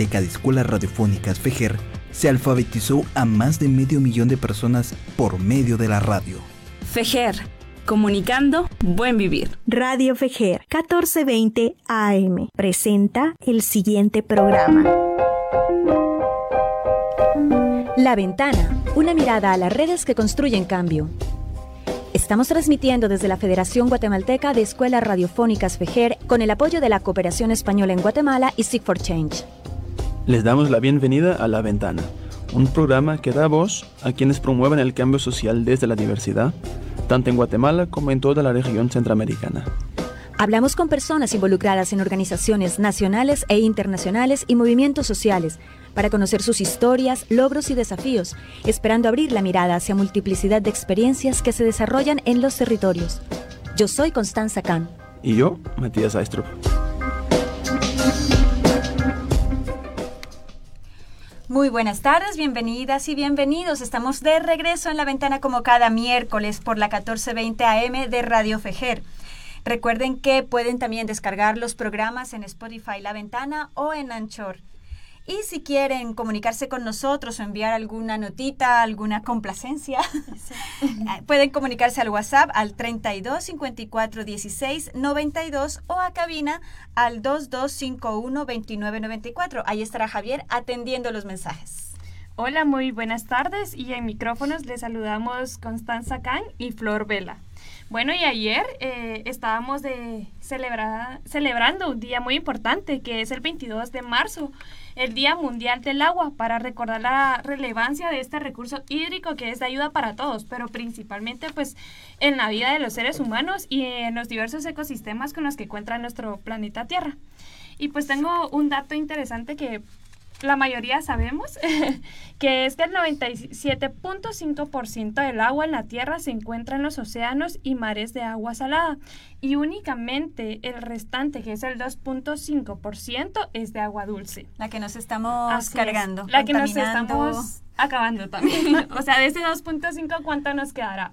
guatemalteca de escuelas radiofónicas FEGER se alfabetizó a más de medio millón de personas por medio de la radio. FEGER, comunicando buen vivir. Radio FEGER 1420 AM presenta el siguiente programa. La ventana, una mirada a las redes que construyen cambio. Estamos transmitiendo desde la Federación Guatemalteca de Escuelas Radiofónicas FEGER con el apoyo de la Cooperación Española en Guatemala y Seek for Change. Les damos la bienvenida a La Ventana, un programa que da voz a quienes promueven el cambio social desde la diversidad, tanto en Guatemala como en toda la región centroamericana. Hablamos con personas involucradas en organizaciones nacionales e internacionales y movimientos sociales para conocer sus historias, logros y desafíos, esperando abrir la mirada hacia multiplicidad de experiencias que se desarrollan en los territorios. Yo soy Constanza Kahn. Y yo, Matías Aistrup. Muy buenas tardes, bienvenidas y bienvenidos. Estamos de regreso en la ventana como cada miércoles por la 1420 AM de Radio Fejer. Recuerden que pueden también descargar los programas en Spotify La Ventana o en Anchor. Y si quieren comunicarse con nosotros o enviar alguna notita, alguna complacencia, pueden comunicarse al WhatsApp al 32 54 16 92 o a cabina al 2251 29 94. Ahí estará Javier atendiendo los mensajes. Hola, muy buenas tardes y en micrófonos les saludamos Constanza Can y Flor Vela. Bueno, y ayer eh, estábamos de celebrando un día muy importante que es el 22 de marzo el Día Mundial del Agua para recordar la relevancia de este recurso hídrico que es de ayuda para todos, pero principalmente pues en la vida de los seres humanos y en los diversos ecosistemas con los que cuenta nuestro planeta Tierra. Y pues tengo un dato interesante que la mayoría sabemos, que es que el 97.5% del agua en la Tierra se encuentra en los océanos y mares de agua salada y únicamente el restante, que es el 2.5%, es de agua dulce. La que nos estamos cargando. La que nos estamos acabando también. o sea, de ese 2.5, ¿cuánto nos quedará?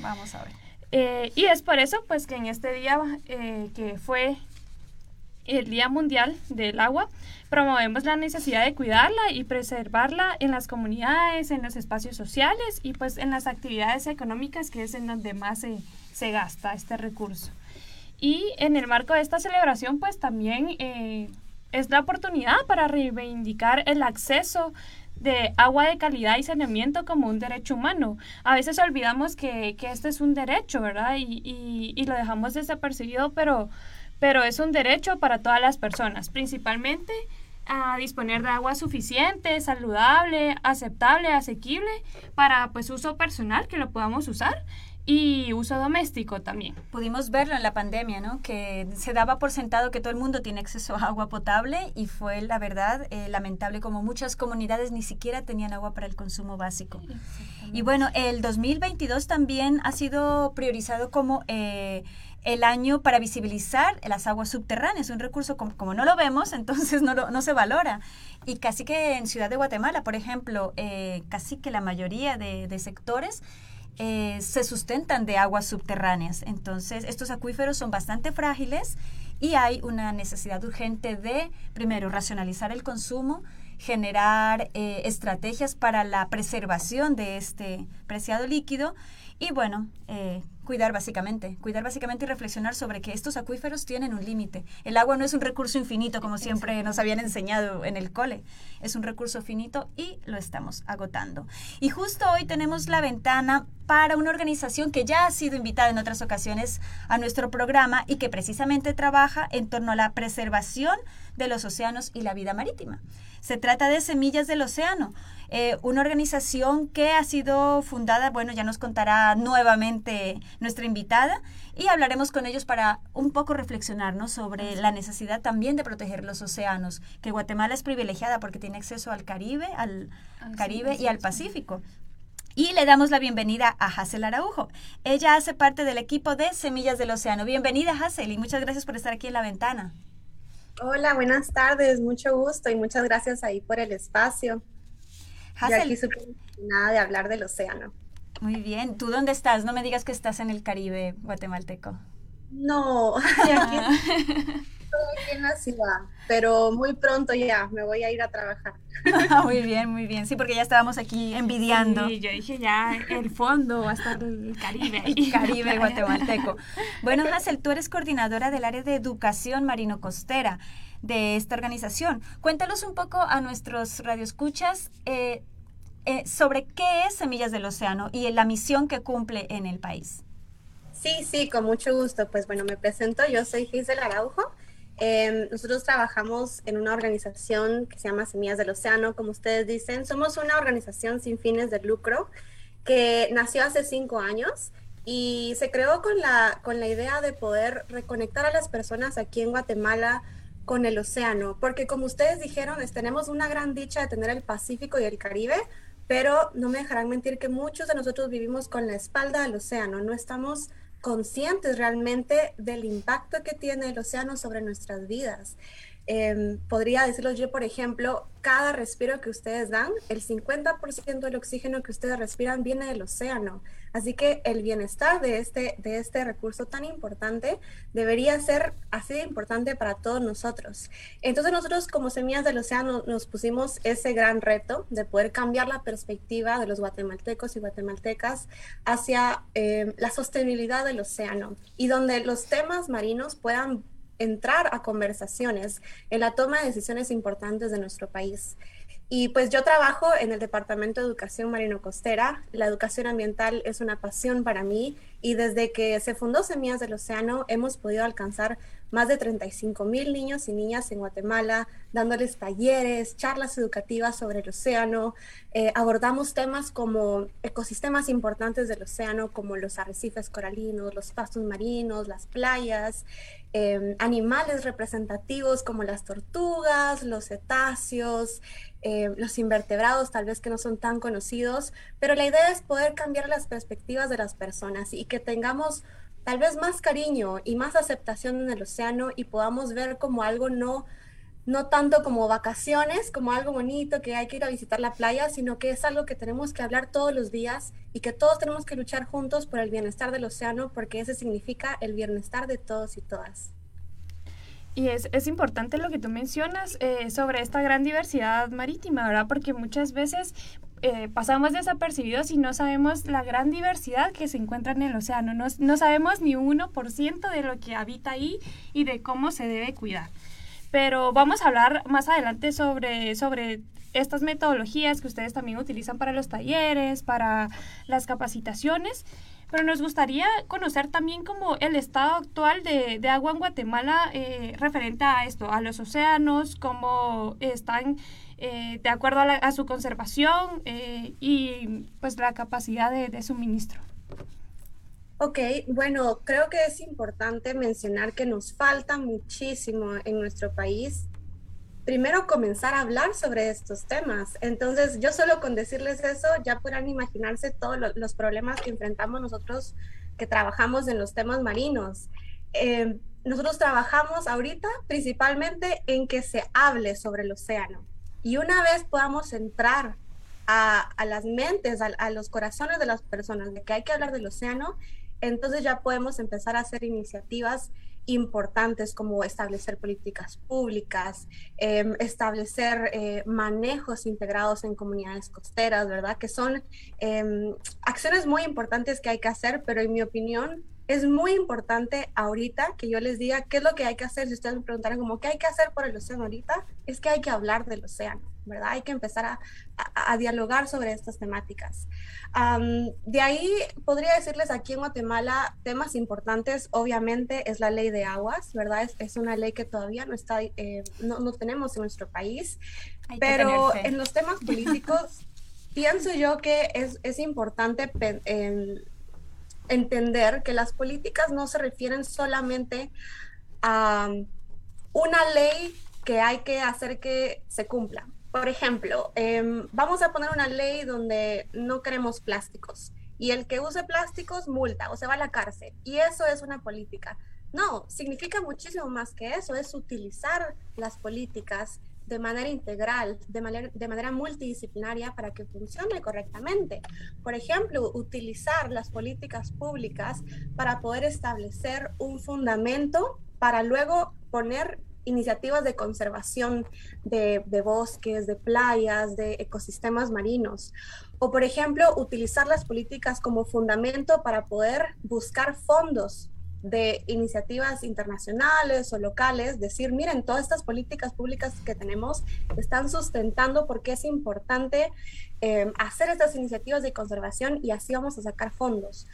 Vamos a ver. Eh, y es por eso, pues, que en este día eh, que fue el Día Mundial del Agua, promovemos la necesidad de cuidarla y preservarla en las comunidades, en los espacios sociales y pues en las actividades económicas que es en donde más se, se gasta este recurso. Y en el marco de esta celebración pues también eh, es la oportunidad para reivindicar el acceso de agua de calidad y saneamiento como un derecho humano. A veces olvidamos que, que este es un derecho, ¿verdad? Y, y, y lo dejamos desapercibido, pero pero es un derecho para todas las personas, principalmente a disponer de agua suficiente, saludable, aceptable, asequible para pues uso personal que lo podamos usar y uso doméstico también. Pudimos verlo en la pandemia, ¿no? Que se daba por sentado que todo el mundo tiene acceso a agua potable y fue, la verdad, eh, lamentable como muchas comunidades ni siquiera tenían agua para el consumo básico. Y bueno, el 2022 también ha sido priorizado como... Eh, el año para visibilizar las aguas subterráneas, un recurso como, no lo vemos, entonces no, no se valora. Y casi que en Ciudad de Guatemala, por ejemplo, eh, casi que la mayoría de, sectores eh, se sustentan de aguas subterráneas. Entonces, estos acuíferos son bastante frágiles y hay una necesidad urgente de, primero, racionalizar el consumo, generar eh, estrategias para la preservación de este preciado líquido y, bueno, Cuidar básicamente, cuidar básicamente y reflexionar sobre que estos acuíferos tienen un límite. El agua no es un recurso infinito como siempre nos habían enseñado en el cole, es un recurso finito y lo estamos agotando. Y justo hoy tenemos la ventana para una organización que ya ha sido invitada en otras ocasiones a nuestro programa y que precisamente trabaja en torno a la preservación de los océanos y la vida marítima. Se trata de Semillas del Océano, eh, una organización que ha sido fundada, bueno, ya nos contará nuevamente nuestra invitada y hablaremos con ellos para un poco reflexionar sobre la necesidad también de proteger los océanos, que Guatemala es privilegiada porque tiene acceso al Caribe, al Caribe y al Pacífico. Y le damos la bienvenida a Hazel Araujo. Ella hace parte del equipo de Semillas del Océano. Bienvenida, Hazel, y muchas gracias por estar aquí en la ventana. Hola, buenas tardes, mucho gusto y muchas gracias ahí por el espacio. Hazel. aquí súper nada de hablar del océano. Muy bien. ¿Tú dónde estás? No me digas que estás en el Caribe guatemalteco. No, aquí estoy aquí en la ciudad, pero muy pronto ya me voy a ir a trabajar. muy bien, muy bien. Sí, porque ya estábamos aquí envidiando. Sí, yo dije ya el fondo va a estar el Caribe. El Caribe guatemalteco. Bueno, Hazel, tú eres coordinadora del área de educación marino-costera de esta organización. Cuéntanos un poco a nuestros radioescuchas eh, eh, sobre qué es Semillas del Océano y la misión que cumple en el país. Sí, sí, con mucho gusto. Pues bueno, me presento, yo soy Gisela Araujo. Em, nosotros trabajamos en una organización que se llama Semillas del Océano, como ustedes dicen. Somos una organización sin fines de lucro que nació hace cinco años y se creó con la, con la idea de poder reconectar a las personas aquí en Guatemala con el océano, porque como ustedes dijeron, tenemos una gran dicha de tener el Pacífico y el Caribe, pero no me dejarán mentir que muchos de nosotros vivimos con la espalda al océano, no estamos conscientes realmente del impacto que tiene el océano sobre nuestras vidas. Em, podría decirlo yo, por ejemplo, cada respiro que ustedes dan, el 50% del oxígeno que ustedes respiran viene del océano. Así que el bienestar de este, de este recurso tan importante debería ser así de importante para todos nosotros. Entonces nosotros como Semillas del Océano nos pusimos ese gran reto de poder cambiar la perspectiva de los guatemaltecos y guatemaltecas hacia em, la sostenibilidad del océano y donde los temas marinos puedan entrar a conversaciones en la toma de decisiones importantes de nuestro país. Y pues yo trabajo en el Departamento de Educación Marino Costera. La educación ambiental es una pasión para mí y desde que se fundó Semillas del Océano hemos podido alcanzar más de 35 mil niños y niñas en Guatemala, dándoles talleres, charlas educativas sobre el océano. Eh, abordamos temas como ecosistemas importantes del océano, como los arrecifes coralinos, los pastos marinos, las playas, em, animales representativos como las tortugas, los cetáceos, em, los invertebrados tal vez que no son tan conocidos, pero la idea es poder cambiar las perspectivas de las personas y que tengamos tal vez más cariño y más aceptación en el océano y podamos ver como algo no, no tanto como vacaciones, como algo bonito que hay que ir a visitar la playa, sino que es algo que tenemos que hablar todos los días y que todos tenemos que luchar juntos por el bienestar del océano porque ese significa el bienestar de todos y todas. Y es, es importante lo que tú mencionas eh, sobre esta gran diversidad marítima, ¿verdad? Porque muchas veces eh, pasamos desapercibidos y no sabemos la gran diversidad que se encuentra en el océano. No, sabemos ni un 1% de lo que habita ahí y de cómo se debe cuidar. Pero vamos a hablar más adelante sobre, sobre estas metodologías que ustedes también utilizan para los talleres, para las capacitaciones. Pero nos gustaría conocer también como el estado actual de, de agua en Guatemala eh, referente a esto, a los océanos, cómo están eh, de acuerdo a, su conservación eh, y pues la capacidad de, suministro. Ok, bueno, creo que es importante mencionar que nos falta muchísimo en nuestro país. Primero comenzar a hablar sobre estos temas. Entonces, yo solo con decirles eso ya podrán imaginarse todos los problemas que enfrentamos nosotros que trabajamos en los temas marinos. Eh, nosotros trabajamos ahorita principalmente en que se hable sobre el océano y una vez podamos entrar a, las mentes, a, los corazones de las personas de que hay que hablar del océano, entonces ya podemos empezar a hacer iniciativas importantes como establecer políticas públicas, em, establecer eh, manejos integrados en comunidades costeras, ¿verdad? Que son em, acciones muy importantes que hay que hacer, pero en mi opinión es muy importante ahorita que yo les diga qué es lo que hay que hacer. Si ustedes me preguntaran como qué hay que hacer por el océano ahorita, es que hay que hablar del océano, ¿verdad? Hay que empezar a, a, dialogar sobre estas temáticas. de ahí podría decirles aquí en Guatemala temas importantes, obviamente es la ley de aguas, ¿verdad? Es, es una ley que todavía no, está, eh, no, no, tenemos en nuestro país, pero en los temas políticos pienso yo que es, es importante entender que las políticas no se refieren solamente a una ley que hay que hacer que se cumpla. Por ejemplo, em, vamos a poner una ley donde no queremos plásticos y el que use plásticos multa o se va a la cárcel y eso es una política. No, significa muchísimo más que eso, es utilizar las políticas de manera integral, de manera, de manera multidisciplinaria para que funcione correctamente. Por ejemplo, utilizar las políticas públicas para poder establecer un fundamento para luego poner iniciativas de conservación de, de, bosques, de playas, de ecosistemas marinos. O, por ejemplo, utilizar las políticas como fundamento para poder buscar fondos de iniciativas internacionales o locales, decir, miren, todas estas políticas públicas que tenemos están sustentando porque es importante eh, hacer estas iniciativas de conservación y así vamos a sacar fondos.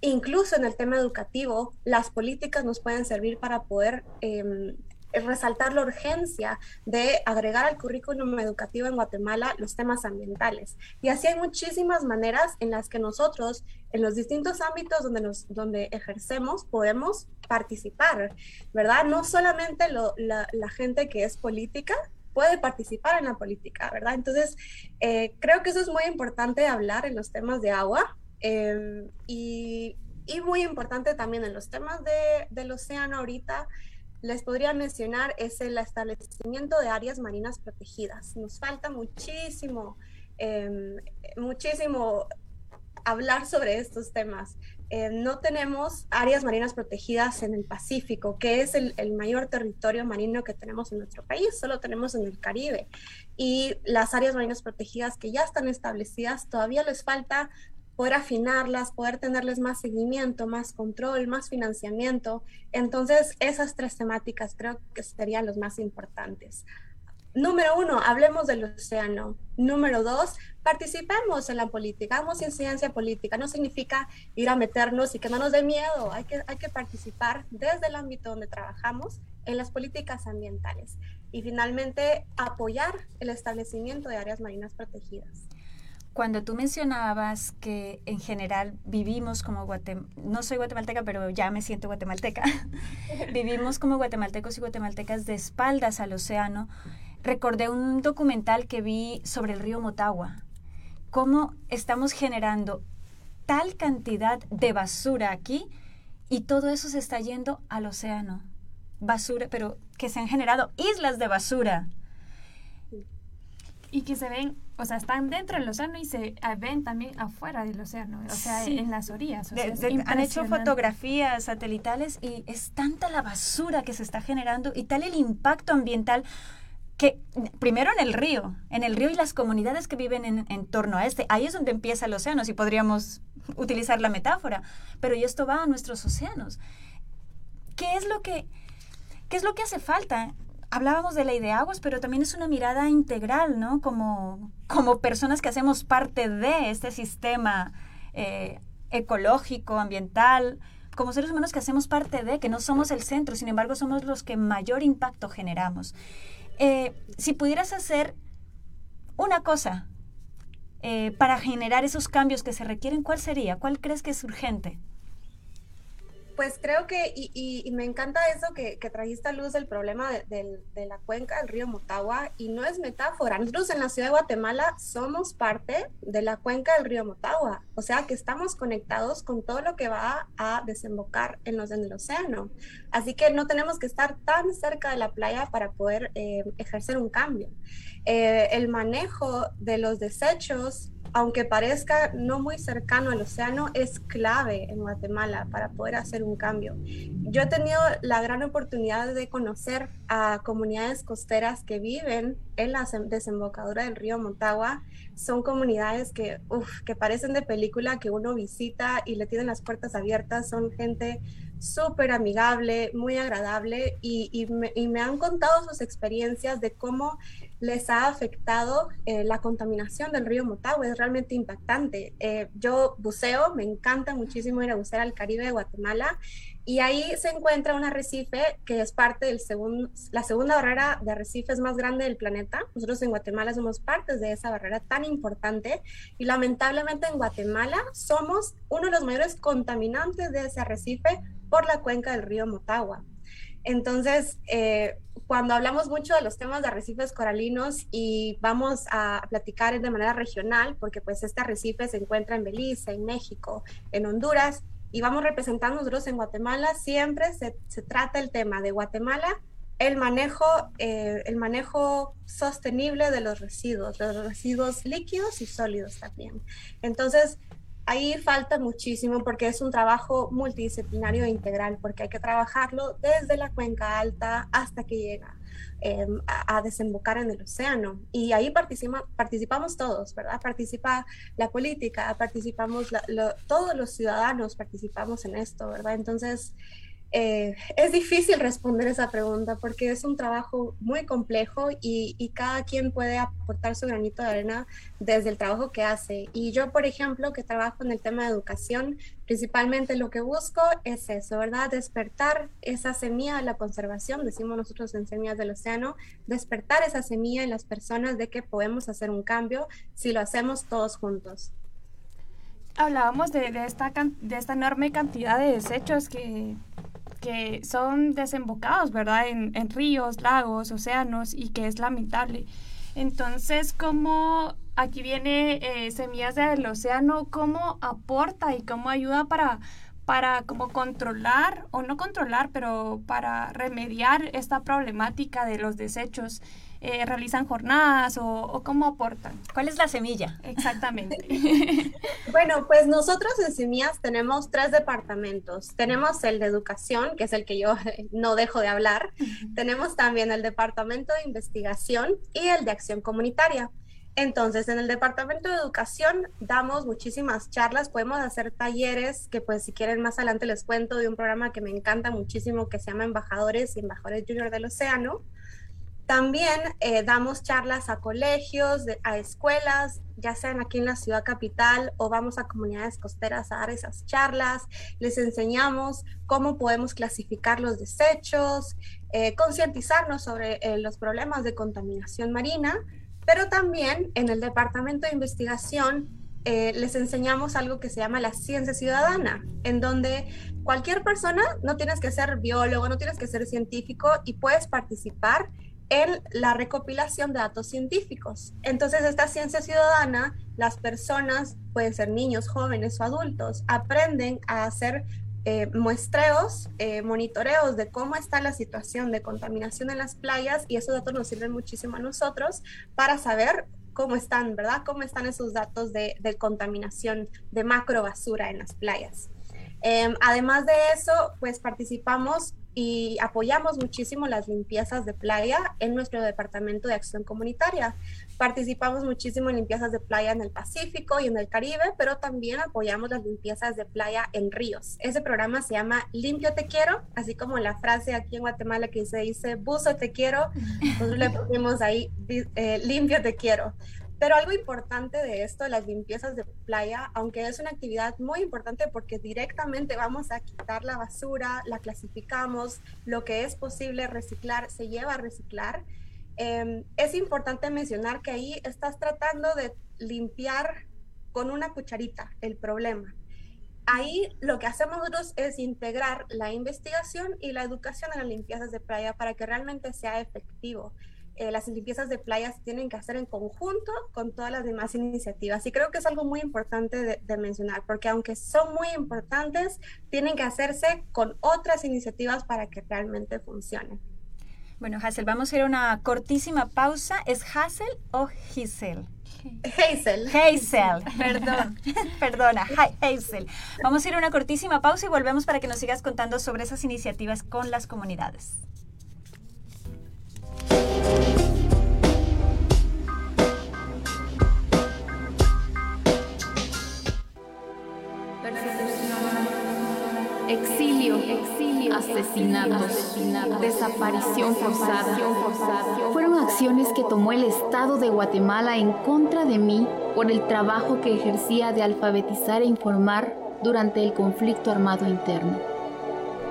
Incluso en el tema educativo, las políticas nos pueden servir para poder eh, resaltar la urgencia de agregar al currículum educativo en Guatemala los temas ambientales. Y así hay muchísimas maneras en las que nosotros, en los distintos ámbitos donde, nos, donde ejercemos, podemos participar, ¿verdad? No solamente la, gente que es política, puede participar en la política, ¿verdad? Entonces, eh, creo que eso es muy importante hablar en los temas de agua em, y, muy importante también en los temas de, del océano ahorita les podría mencionar es el establecimiento de áreas marinas protegidas. Nos falta muchísimo, em, muchísimo hablar sobre estos temas. Em, no tenemos áreas marinas protegidas en el Pacífico, que es el, el, mayor territorio marino que tenemos en nuestro país, solo tenemos en el Caribe. Y las áreas marinas protegidas que ya están establecidas, todavía les falta poder afinarlas, poder tenerles más seguimiento, más control, más financiamiento. Entonces, esas tres temáticas creo que serían los más importantes. Número uno, hablemos del océano. Número dos, participemos en la política, hagamos incidencia política. No significa ir a meternos y que no nos dé miedo. Hay que, hay que participar desde el ámbito donde trabajamos en las políticas ambientales. Y finalmente, apoyar el establecimiento de áreas marinas protegidas cuando tú mencionabas que en general vivimos como guatemaltecos, no soy guatemalteca, pero ya me siento guatemalteca, vivimos como guatemaltecos y guatemaltecas de espaldas al océano, recordé un documental que vi sobre el río Motagua, cómo estamos generando tal cantidad de basura aquí y todo eso se está yendo al océano. Basura, pero que se han generado islas de basura. Y que se ven o sea, están dentro del océano y se ven también afuera del océano, o sea, en las orillas. han hecho fotografías satelitales y es tanta la basura que se está generando y tal el impacto ambiental que primero en el río, en el río y las comunidades que viven en, en torno a este, ahí es donde empieza el océano, si podríamos utilizar la metáfora, pero y esto va a nuestros océanos. ¿Qué es lo que, qué es lo que hace falta? Hablábamos de ley de aguas, pero también es una mirada integral, ¿no? Como, como personas que hacemos parte de este sistema eh, ecológico, ambiental, como seres humanos que hacemos parte de, que no somos el centro, sin embargo somos los que mayor impacto generamos. Eh, si pudieras hacer una cosa eh, para generar esos cambios que se requieren, ¿cuál sería? ¿Cuál crees que es urgente? Pues creo que, y, me encanta eso que, trajiste a luz del problema de, la cuenca del río Motagua, y no es metáfora. Nosotros en la ciudad de Guatemala somos parte de la cuenca del río Motagua, o sea que estamos conectados con todo lo que va a desembocar en, los, en el océano. Así que no tenemos que estar tan cerca de la playa para poder eh, ejercer un cambio. Eh, el manejo de los desechos aunque parezca no muy cercano al océano, es clave en Guatemala para poder hacer un cambio. Yo he tenido la gran oportunidad de conocer a comunidades costeras que viven en la desembocadura del río Motagua. Son comunidades que, que parecen de película que uno visita y le tienen las puertas abiertas. Son gente súper amigable, muy agradable y me han contado sus experiencias de cómo les ha afectado eh, la contaminación del río Motagua. Es realmente impactante. Eh, yo buceo, me encanta muchísimo ir a bucear al Caribe de Guatemala y ahí se encuentra un arrecife que es parte del segundo, la segunda barrera de arrecifes más grande del planeta. Nosotros en Guatemala somos parte de esa barrera tan importante y lamentablemente en Guatemala somos uno de los mayores contaminantes de ese arrecife por la cuenca del río Motagua. Entonces, eh, cuando hablamos mucho de los temas de arrecifes coralinos y vamos a platicar de manera regional, porque pues este arrecife se encuentra en Belice, en México, en Honduras, y vamos representando nosotros en Guatemala, siempre se, trata el tema de Guatemala, el manejo, eh, el manejo sostenible de los residuos, los residuos líquidos y sólidos también. Entonces, ahí falta muchísimo porque es un trabajo multidisciplinario e integral, porque hay que trabajarlo desde la cuenca alta hasta que llega em, a, desembocar en el océano. Y ahí participamos todos, ¿verdad? Participa la política, participamos todos los ciudadanos, participamos en esto, ¿verdad? Entonces, eh, es difícil responder esa pregunta porque es un trabajo muy complejo y, cada quien puede aportar su granito de arena desde el trabajo que hace. Y yo, por ejemplo, que trabajo en el tema de educación, principalmente lo que busco es eso, ¿verdad? Despertar esa semilla de la conservación, decimos nosotros en Semillas del Océano, despertar esa semilla en las personas de que podemos hacer un cambio si lo hacemos todos juntos. Hablábamos de, de esta, de esta enorme cantidad de desechos que que son desembocados, ¿verdad? En, en ríos, lagos, océanos y que es lamentable. Entonces, ¿cómo aquí viene eh, Semillas del Océano? ¿Cómo aporta y cómo ayuda para, para como controlar, o no controlar, pero para remediar esta problemática de los desechos? Eh, realizan jornadas o, cómo aportan? ¿Cuál es la semilla? Exactamente. bueno, pues nosotros en Semillas tenemos tres departamentos. Tenemos el de educación, que es el que yo no dejo de hablar. Tenemos también el departamento de investigación y el de acción comunitaria. Entonces, en el departamento de educación damos muchísimas charlas, podemos hacer talleres, que pues si quieren más adelante les cuento de un programa que me encanta muchísimo que se llama Embajadores y Embajadores Junior del Océano. También eh, damos charlas a colegios, a escuelas, ya sean aquí en la ciudad capital o vamos a comunidades costeras a dar esas charlas. Les enseñamos cómo podemos clasificar los desechos, eh, concientizarnos sobre eh, los problemas de contaminación marina, pero también en el departamento de investigación les enseñamos algo que se llama la ciencia ciudadana, en donde cualquier persona, no tienes que ser biólogo, no tienes que ser científico y puedes participar en la recopilación de datos científicos. Entonces, esta ciencia ciudadana, las personas, pueden ser niños, jóvenes o adultos, aprenden a hacer eh, muestreos, eh, monitoreos de cómo está la situación de contaminación en las playas y esos datos nos sirven muchísimo a nosotros para saber cómo están, ¿verdad? Cómo están esos datos de, contaminación de macro basura en las playas. Em, además de eso, pues participamos y apoyamos muchísimo las limpiezas de playa en nuestro departamento de acción comunitaria. Participamos muchísimo en limpiezas de playa en el Pacífico y en el Caribe, pero también apoyamos las limpiezas de playa en ríos. Ese programa se llama Limpio Te Quiero, así como la frase aquí en Guatemala que se dice Buzo Te Quiero, nosotros le pusimos ahí eh, Limpio Te Quiero. Pero algo importante de esto, las limpiezas de playa, aunque es una actividad muy importante porque directamente vamos a quitar la basura, la clasificamos, lo que es posible reciclar se lleva a reciclar. Em, es importante mencionar que ahí estás tratando de limpiar con una cucharita el problema. Ahí lo que hacemos nosotros es integrar la investigación y la educación en las limpiezas de playa para que realmente sea efectivo. Eh, las limpiezas de playas tienen que hacer en conjunto con todas las demás iniciativas. Y creo que es algo muy importante de, mencionar, porque aunque son muy importantes, tienen que hacerse con otras iniciativas para que realmente funcionen. Bueno, Hazel, vamos a ir a una cortísima pausa. ¿Es Hazel o Giselle? Hazel. Hazel, perdón, perdona, Hazel. Vamos a ir a una cortísima pausa y volvemos para que nos sigas contando sobre esas iniciativas con las comunidades. Asesinatos, desaparición forzada, fueron acciones que tomó el Estado de Guatemala en contra de mí por el trabajo que ejercía de alfabetizar e informar durante el conflicto armado interno.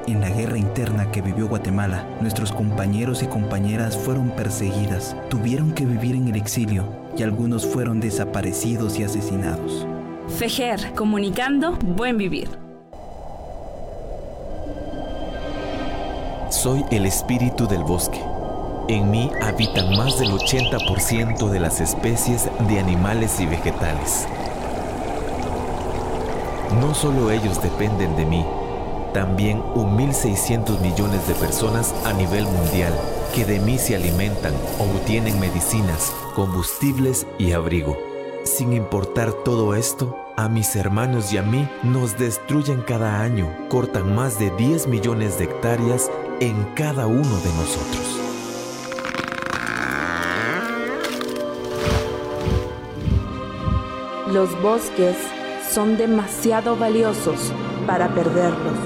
En la guerra interna que vivió Guatemala, nuestros compañeros y compañeras fueron perseguidas, tuvieron que vivir en el exilio y algunos fueron desaparecidos y asesinados. FEJER, comunicando buen vivir. Soy el espíritu del bosque. En mí habitan más del 80% de las especies de animales y vegetales. No solo ellos dependen de mí, también 1.600 millones de personas a nivel mundial que de mí se alimentan obtienen medicinas, combustibles y abrigo. Sin importar todo esto, a mis hermanos y a mí nos destruyen cada año, cortan más de 10 millones de hectáreas en cada uno de nosotros. Los bosques son demasiado valiosos para perderlos.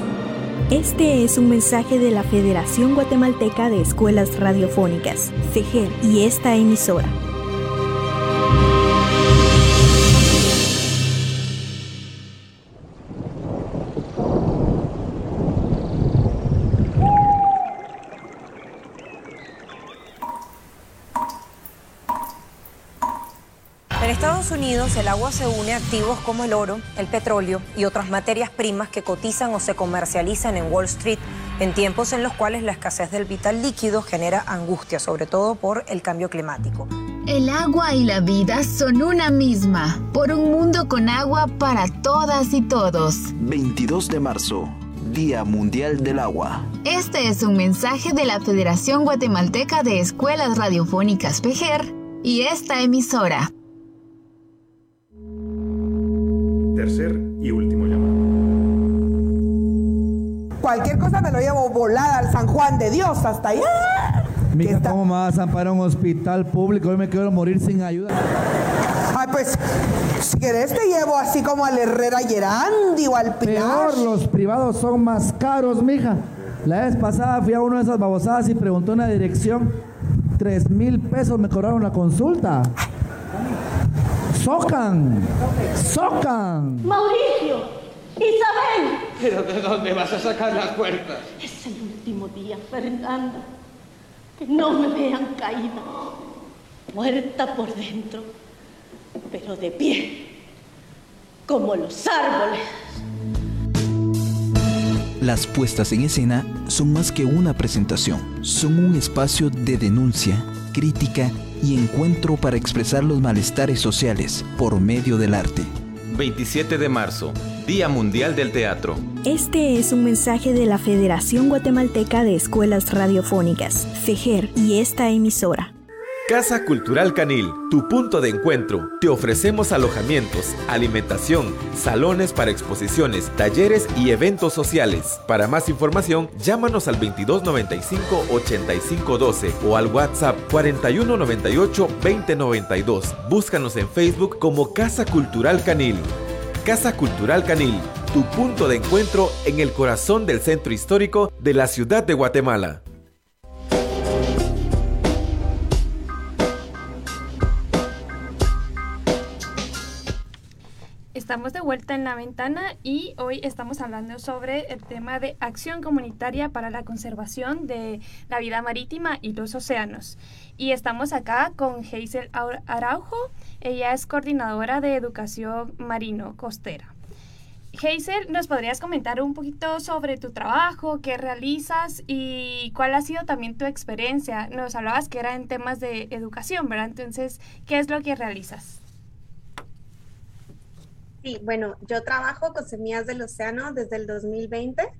Este es un mensaje de la Federación Guatemalteca de Escuelas Radiofónicas, FEGER, y esta emisora. El agua se une a activos como el oro, el petróleo y otras materias primas que cotizan o se comercializan en Wall Street en tiempos en los cuales la escasez del vital líquido genera angustia, sobre todo por el cambio climático. El agua y la vida son una misma, por un mundo con agua para todas y todos. 22 de marzo, Día Mundial del Agua. Este es un mensaje de la Federación Guatemalteca de Escuelas Radiofónicas PEGER y esta emisora. Cualquier cosa me lo llevo volada al San Juan de Dios hasta allá. Mija, ¿cómo me vas a amparar un hospital público? Hoy me quiero morir sin ayuda. Ay, pues, si querés te llevo así como al Herrera Gerandi o al Pilar. Peor, los privados son más caros, mija. La vez pasada fui a una de esas babosadas y pregunté una dirección. Tres mil pesos me cobraron la consulta. ¡Socan! ¡Socan! Mauricio, Isabel. ¿Pero de dónde vas a sacar las puertas? Es el último día, Fernanda. Que no me vean caída, muerta por dentro, pero de pie, como los árboles. Las puestas en escena son más que una presentación, son un espacio de denuncia, crítica y encuentro para expresar los malestares sociales por medio del arte. 27 de marzo, Día Mundial del Teatro. Este es un mensaje de la Federación Guatemalteca de Escuelas Radiofónicas, FEGER, y esta emisora. Casa Cultural Canil, tu punto de encuentro. Te ofrecemos alojamientos, alimentación, salones para exposiciones, talleres y eventos sociales. Para más información, llámanos al 2295-8512 o al WhatsApp 4198-2092. Búscanos en Facebook como Casa Cultural Canil. Casa Cultural Canil, tu punto de encuentro en el corazón del centro histórico de la ciudad de Guatemala. Estamos de vuelta en la ventana y hoy estamos hablando sobre el tema de acción comunitaria para la conservación de la vida marítima y los océanos. Y estamos acá con Hazel Araujo, ella es coordinadora de educación marino costera. Hazel, ¿nos podrías comentar un poquito sobre tu trabajo, qué realizas y cuál ha sido también tu experiencia? Nos hablabas que era en temas de educación, ¿verdad? Entonces, ¿qué es lo que realizas? Sí, bueno, yo trabajo con Semillas del Océano desde el 2020.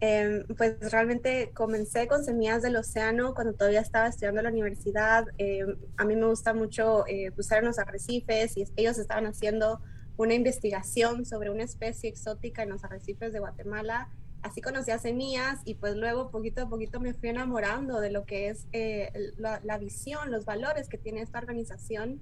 Eh, pues realmente comencé con Semillas del Océano cuando todavía estaba estudiando en la universidad. Eh, a mí me gusta mucho eh, buscar en los arrecifes y ellos estaban haciendo una investigación sobre una especie exótica en los arrecifes de Guatemala. Así conocí a Semillas y pues luego poquito a poquito me fui enamorando de lo que es eh, la visión, los valores que tiene esta organización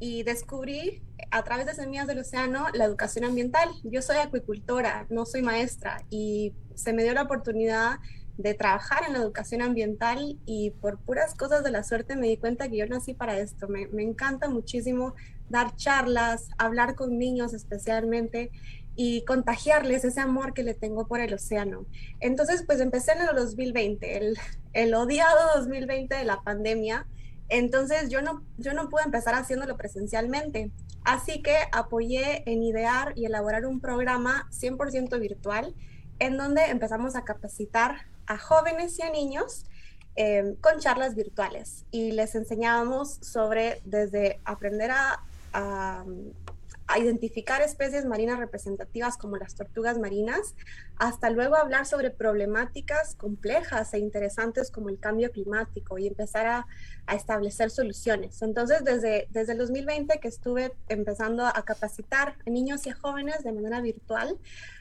y descubrí a través de Semillas del Océano la educación ambiental. Yo soy acuicultora, no soy maestra y se me dio la oportunidad de trabajar en la educación ambiental y por puras cosas de la suerte me di cuenta que yo nací para esto. Me, encanta muchísimo dar charlas, hablar con niños especialmente y contagiarles ese amor que le tengo por el océano. Entonces, pues empecé en el 2020, el, el odiado 2020 de la pandemia entonces yo no, yo no pude empezar haciéndolo presencialmente. Así que apoyé en idear y elaborar un programa 100% virtual en donde empezamos a capacitar a jóvenes y a niños eh, con charlas virtuales y les enseñábamos sobre desde aprender a identificar especies marinas representativas como las tortugas marinas, hasta luego hablar sobre problemáticas complejas e interesantes como el cambio climático y empezar a, a establecer soluciones. Entonces, desde, desde el 2020 que estuve empezando a capacitar a niños y a jóvenes de manera virtual,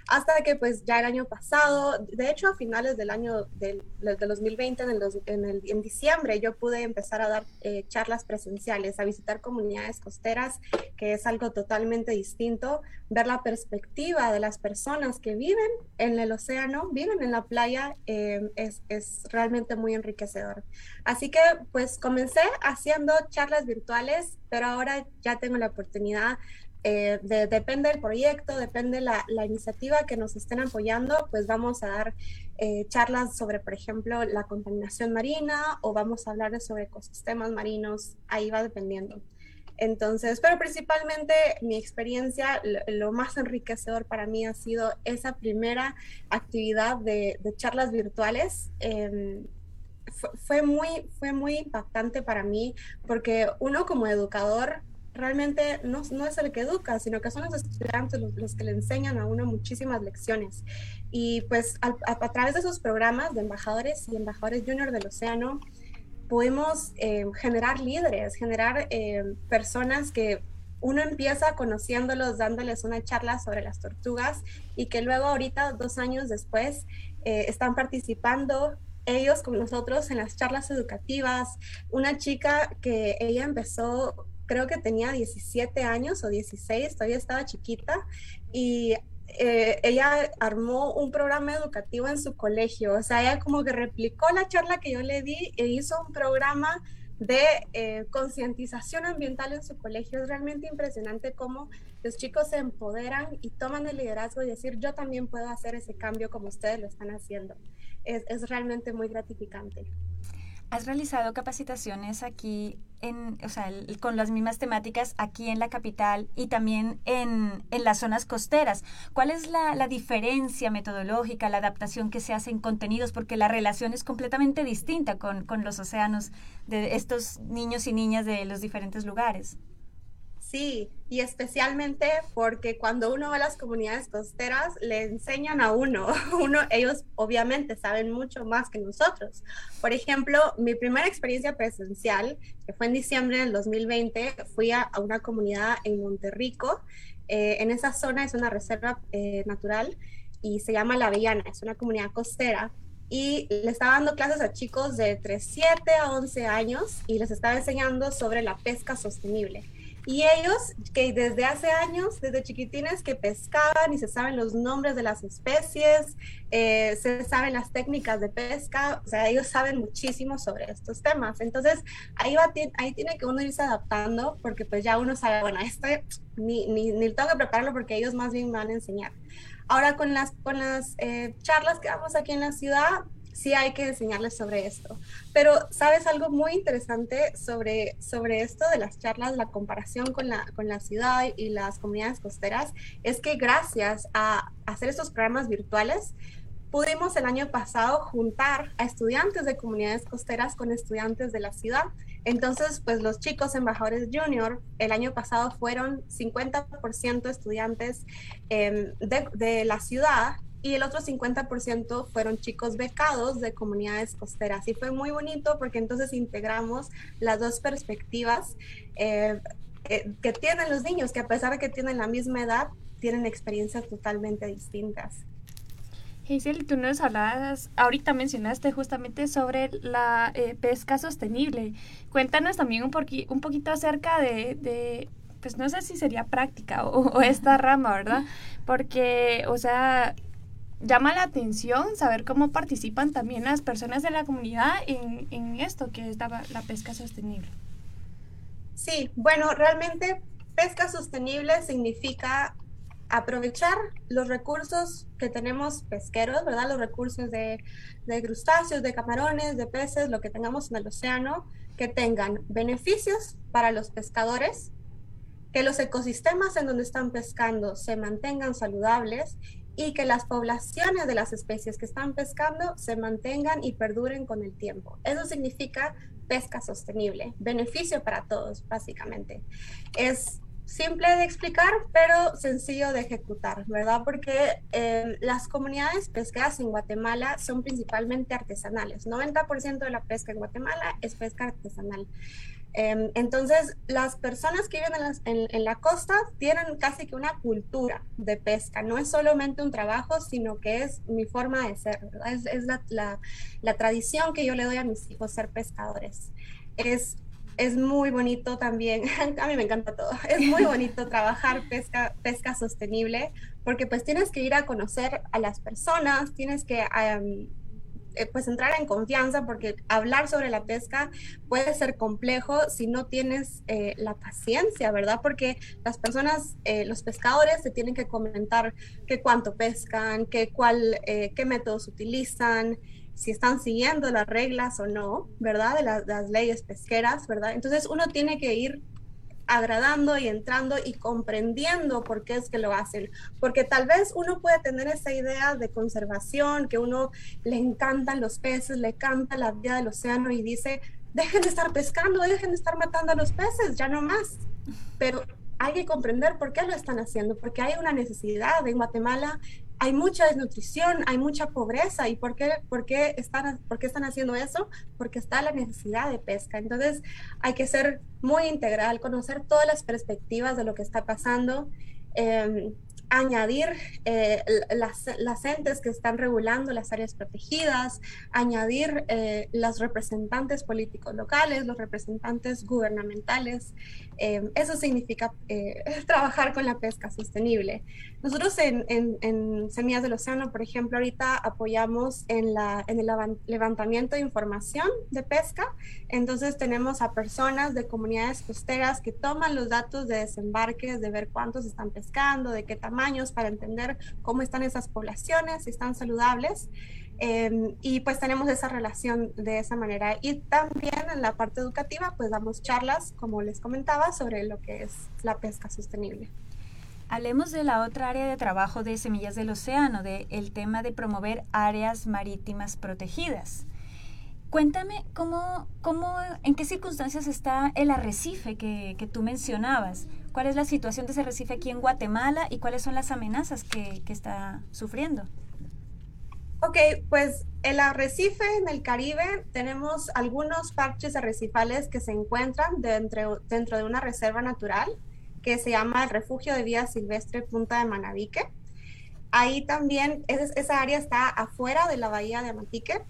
hasta que pues ya el año pasado, de hecho a finales del año del, del 2020, en, el, en, el, en, diciembre, yo pude empezar a dar eh, charlas presenciales, a visitar comunidades costeras, que es algo totalmente distinto, ver la perspectiva de las personas que viven en el océano, viven en la playa, eh, es, es realmente muy enriquecedor. Así que pues comencé haciendo charlas virtuales, pero ahora ya tengo la oportunidad eh, depende del proyecto, depende la, la iniciativa que nos estén apoyando, pues vamos a dar eh, charlas sobre, por ejemplo, la contaminación marina o vamos a hablar sobre ecosistemas marinos, ahí va dependiendo. Entonces, pero principalmente mi experiencia, lo, más enriquecedor para mí ha sido esa primera actividad de, charlas virtuales. Eh, fue, muy, fue muy impactante para mí porque uno como educador realmente no, es el que educa, sino que son los estudiantes los, que le enseñan a uno muchísimas lecciones. Y pues a, a, través de esos programas de embajadores y embajadores junior del océano, podemos eh, generar líderes, generar eh, personas que uno empieza conociéndolos, dándoles una charla sobre las tortugas y que luego ahorita, dos años después, eh, están participando ellos con nosotros en las charlas educativas. Una chica que ella empezó creo que tenía 17 años o 16, todavía estaba chiquita, y eh, ella armó un programa educativo en su colegio, o sea, ella como que replicó la charla que yo le di e hizo un programa de eh, concientización ambiental en su colegio. Es realmente impresionante cómo los chicos se empoderan y toman el liderazgo y decir, yo también puedo hacer ese cambio como ustedes lo están haciendo. Es, es realmente muy gratificante. ¿Has realizado capacitaciones aquí, en, o sea, con las mismas temáticas aquí en la capital y también en, en las zonas costeras? ¿Cuál es la, la, diferencia metodológica, la adaptación que se hace en contenidos? Porque la relación es completamente distinta con, con los océanos de estos niños y niñas de los diferentes lugares. Sí, y especialmente porque cuando uno va a las comunidades costeras, le enseñan a uno. uno. Ellos obviamente saben mucho más que nosotros. Por ejemplo, mi primera experiencia presencial, que fue en diciembre del 2020, fui a, una comunidad en Monterrico. Eh, en esa zona es una reserva eh, natural y se llama La Avellana, es una comunidad costera y le estaba dando clases a chicos de entre 7 a 11 años y les estaba enseñando sobre la pesca sostenible. Y ellos, que desde hace años, desde chiquitines, que pescaban y se saben los nombres de las especies, eh, se saben las técnicas de pesca, o sea, ellos saben muchísimo sobre estos temas. Entonces, ahí, va, ahí tiene que uno irse adaptando, porque pues ya uno sabe, bueno, este ni, ni, ni tengo que prepararlo porque ellos más bien me van a enseñar. Ahora, con las, con las eh, charlas que damos aquí en la ciudad, sí hay que enseñarles sobre esto. Pero, ¿sabes algo muy interesante sobre, sobre esto de las charlas, la comparación con la, con la ciudad y las comunidades costeras? Es que gracias a hacer estos programas virtuales, pudimos el año pasado juntar a estudiantes de comunidades costeras con estudiantes de la ciudad. Entonces, pues los chicos embajadores junior el año pasado fueron 50% estudiantes de, de la ciudad y el otro 50% fueron chicos becados de comunidades costeras. Y fue muy bonito porque entonces integramos las dos perspectivas eh, eh, que tienen los niños, que a pesar de que tienen la misma edad, tienen experiencias totalmente distintas. Hazel, tú nos hablabas, ahorita mencionaste justamente sobre la eh, pesca sostenible. Cuéntanos también un, un poquito acerca de, de, pues no sé si sería práctica o, o esta rama, ¿verdad? Porque, o sea, llama la atención saber cómo participan también las personas de la comunidad en, en esto que es la, la, pesca sostenible. Sí, bueno, realmente pesca sostenible significa aprovechar los recursos que tenemos pesqueros, ¿verdad? Los recursos de, de crustáceos, de camarones, de peces, lo que tengamos en el océano, que tengan beneficios para los pescadores, que los ecosistemas en donde están pescando se mantengan saludables y que las poblaciones de las especies que están pescando se mantengan y perduren con el tiempo. Eso significa pesca sostenible, beneficio para todos, básicamente. Es simple de explicar, pero sencillo de ejecutar, ¿verdad? Porque eh, las comunidades pesqueras en Guatemala son principalmente artesanales. 90% de la pesca en Guatemala es pesca artesanal. Em, entonces, las personas que viven en, la costa tienen casi que una cultura de pesca. No es solamente un trabajo, sino que es mi forma de ser, ¿verdad? Es, la, la, tradición que yo le doy a mis hijos ser pescadores. Es es muy bonito también, a mí me encanta todo, es muy bonito trabajar pesca, pesca sostenible porque pues tienes que ir a conocer a las personas, tienes que eh, pues entrar en confianza porque hablar sobre la pesca puede ser complejo si no tienes eh, la paciencia, ¿verdad? Porque las personas, eh, los pescadores te tienen que comentar qué cuánto pescan, qué, cuál, qué métodos utilizan si están siguiendo las reglas o no, ¿verdad? De las leyes pesqueras, ¿verdad? Entonces uno tiene que ir agradando y entrando y comprendiendo por qué es que lo hacen. Porque tal vez uno puede tener esa idea de conservación, que uno le encantan los peces, le encanta la vida del océano y dice, dejen de estar pescando, dejen de estar matando a los peces, ya no más. Pero hay que comprender por qué lo están haciendo, porque hay una necesidad. En Guatemala hay mucha desnutrición, hay mucha pobreza. ¿Y por qué, por qué, están, por qué están haciendo eso? Porque está la necesidad de pesca. Entonces hay que ser muy integral, conocer todas las perspectivas de lo que está pasando. Em, añadir eh, las, las, entes que están regulando las áreas protegidas, añadir eh, los representantes políticos locales, los representantes gubernamentales. Eh, eso significa trabajar con la pesca sostenible. Nosotros en, en, Semillas del Océano, por ejemplo, ahorita apoyamos en, la, en el levantamiento de información de pesca. Entonces tenemos a personas de comunidades costeras que toman los datos de desembarques, de ver cuántos están pescando, de qué tamaños, para entender cómo están esas poblaciones, si están saludables. Em, y pues tenemos esa relación de esa manera. Y también en la parte educativa, pues damos charlas, como les comentaba, sobre lo que es la pesca sostenible. Hablemos de la otra área de trabajo de Semillas del Océano, del el tema de promover áreas marítimas protegidas. Cuéntame cómo, cómo, en qué circunstancias está el arrecife que, que, tú mencionabas. ¿Cuál es la situación de ese arrecife aquí en Guatemala y cuáles son las amenazas que, que está sufriendo? Ok, pues el arrecife en el Caribe tenemos algunos parches arrecifales que se encuentran dentro, dentro de una reserva natural que se llama el Refugio de Vida Silvestre Punta de Manabique. Ahí también esa área está afuera de la bahía de Amatique.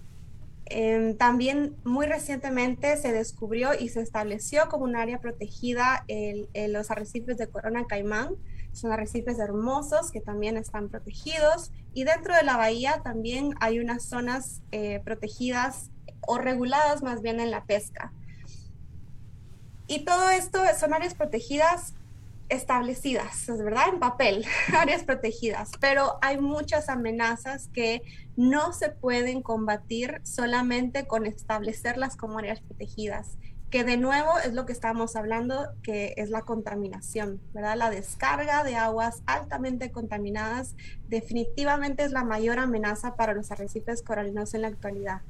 Em, también muy recientemente se descubrió y se estableció como un área protegida el, los arrecifes de Corona Caimán. Son arrecifes hermosos que también están protegidos. Y dentro de la bahía también hay unas zonas eh, protegidas o reguladas más bien en la pesca. Y todo esto son áreas protegidas establecidas, ¿verdad? En papel, áreas protegidas, pero hay muchas amenazas que no se pueden combatir solamente con establecerlas como áreas protegidas, que de nuevo es lo que estamos hablando, que es la contaminación, ¿verdad? La descarga de aguas altamente contaminadas definitivamente es la mayor amenaza para los arrecifes coralinos en la actualidad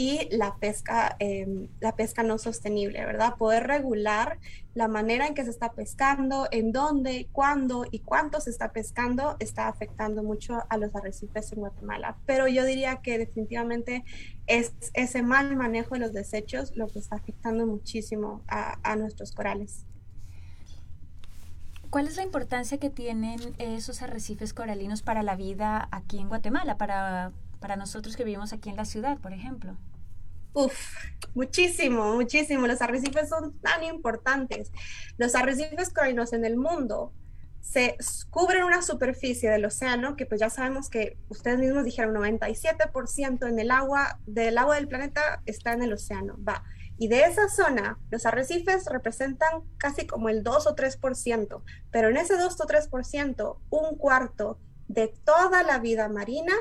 y la pesca, em, la pesca no sostenible, ¿verdad? Poder regular la manera en que se está pescando, en dónde, cuándo y cuánto se está pescando, está afectando mucho a los arrecifes en Guatemala. Pero yo diría que definitivamente es ese mal manejo de los desechos lo que está afectando muchísimo a, a nuestros corales. ¿Cuál es la importancia que tienen esos arrecifes coralinos para la vida aquí en Guatemala, para, para nosotros que vivimos aquí en la ciudad, por ejemplo? Uf, muchísimo, muchísimo. Los arrecifes son tan importantes. Los arrecifes coralinos en el mundo se cubren una superficie del océano que pues ya sabemos que ustedes mismos dijeron 97% en el agua del agua del planeta está en el océano, va. Y de esa zona, los arrecifes representan casi como el 2 o 3%, pero en ese 2 o 3%, un cuarto de toda la vida marina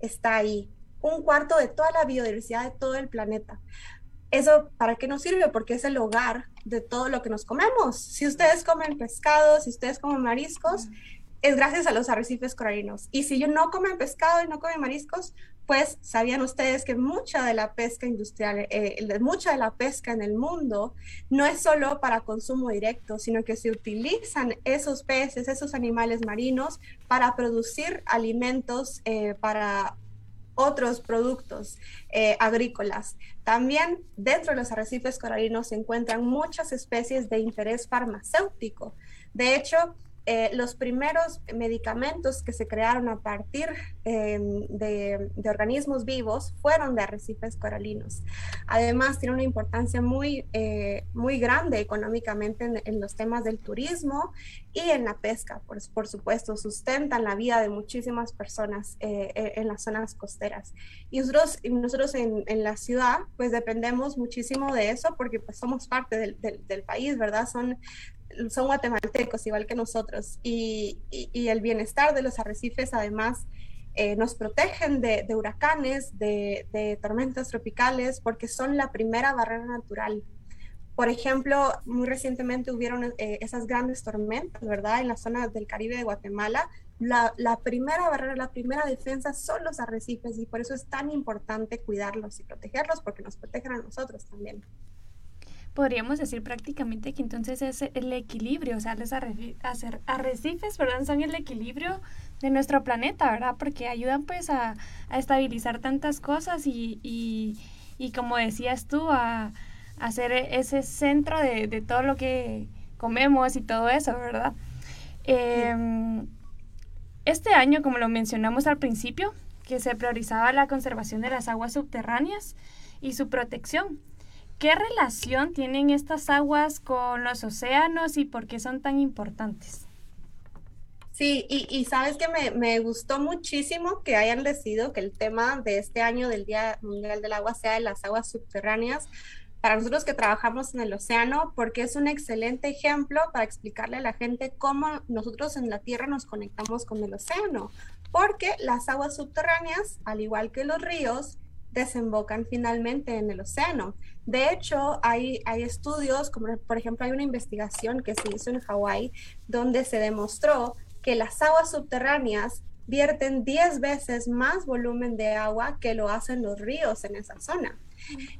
está ahí un cuarto de toda la biodiversidad de todo el planeta. ¿Eso para qué nos sirve? Porque es el hogar de todo lo que nos comemos. Si ustedes comen pescado, si ustedes comen mariscos, es gracias a los arrecifes coralinos. Y si yo no comen pescado y no comen mariscos, pues sabían ustedes que mucha de la pesca industrial, eh, mucha de la pesca en el mundo no es solo para consumo directo, sino que se utilizan esos peces, esos animales marinos para producir alimentos eh, para otros productos eh, agrícolas. También dentro de los arrecifes coralinos se encuentran muchas especies de interés farmacéutico. De hecho, eh, los primeros medicamentos que se crearon a partir em, de, organismos vivos fueron de arrecifes coralinos. Además, tiene una importancia muy, eh, muy grande económicamente en, los temas del turismo y en la pesca, por, por supuesto, sustentan la vida de muchísimas personas eh, en las zonas costeras. Y nosotros, nosotros en, en, la ciudad, pues dependemos muchísimo de eso porque pues somos parte del, del, del país, ¿verdad? Son, son guatemaltecos igual que nosotros y, el bienestar de los arrecifes además eh, nos protegen de, huracanes, de, tormentas tropicales, porque son la primera barrera natural. Por ejemplo, muy recientemente hubieron eh, esas grandes tormentas, ¿verdad? En la zona del Caribe de Guatemala. La, la, primera barrera, la primera defensa son los arrecifes y por eso es tan importante cuidarlos y protegerlos porque nos protegen a nosotros también podríamos decir prácticamente que entonces es el equilibrio, o sea, los arrecifes, ¿verdad? Son el equilibrio de nuestro planeta, ¿verdad? Porque ayudan pues a, estabilizar tantas cosas y, y, como decías tú, a, a ser ese centro de, de, todo lo que comemos y todo eso, ¿verdad? Em, este año, como lo mencionamos al principio, que se priorizaba la conservación de las aguas subterráneas y su protección. ¿Qué relación tienen estas aguas con los océanos y por qué son tan importantes? Sí, y, sabes que me, me, gustó muchísimo que hayan decidido que el tema de este año del Día Mundial del Agua sea de las aguas subterráneas para nosotros que trabajamos en el océano, porque es un excelente ejemplo para explicarle a la gente cómo nosotros en la Tierra nos conectamos con el océano, porque las aguas subterráneas, al igual que los ríos, desembocan finalmente en el océano. De hecho, hay, hay estudios, como por ejemplo hay una investigación que se hizo en Hawái, donde se demostró que las aguas subterráneas vierten 10 veces más volumen de agua que lo hacen los ríos en esa zona.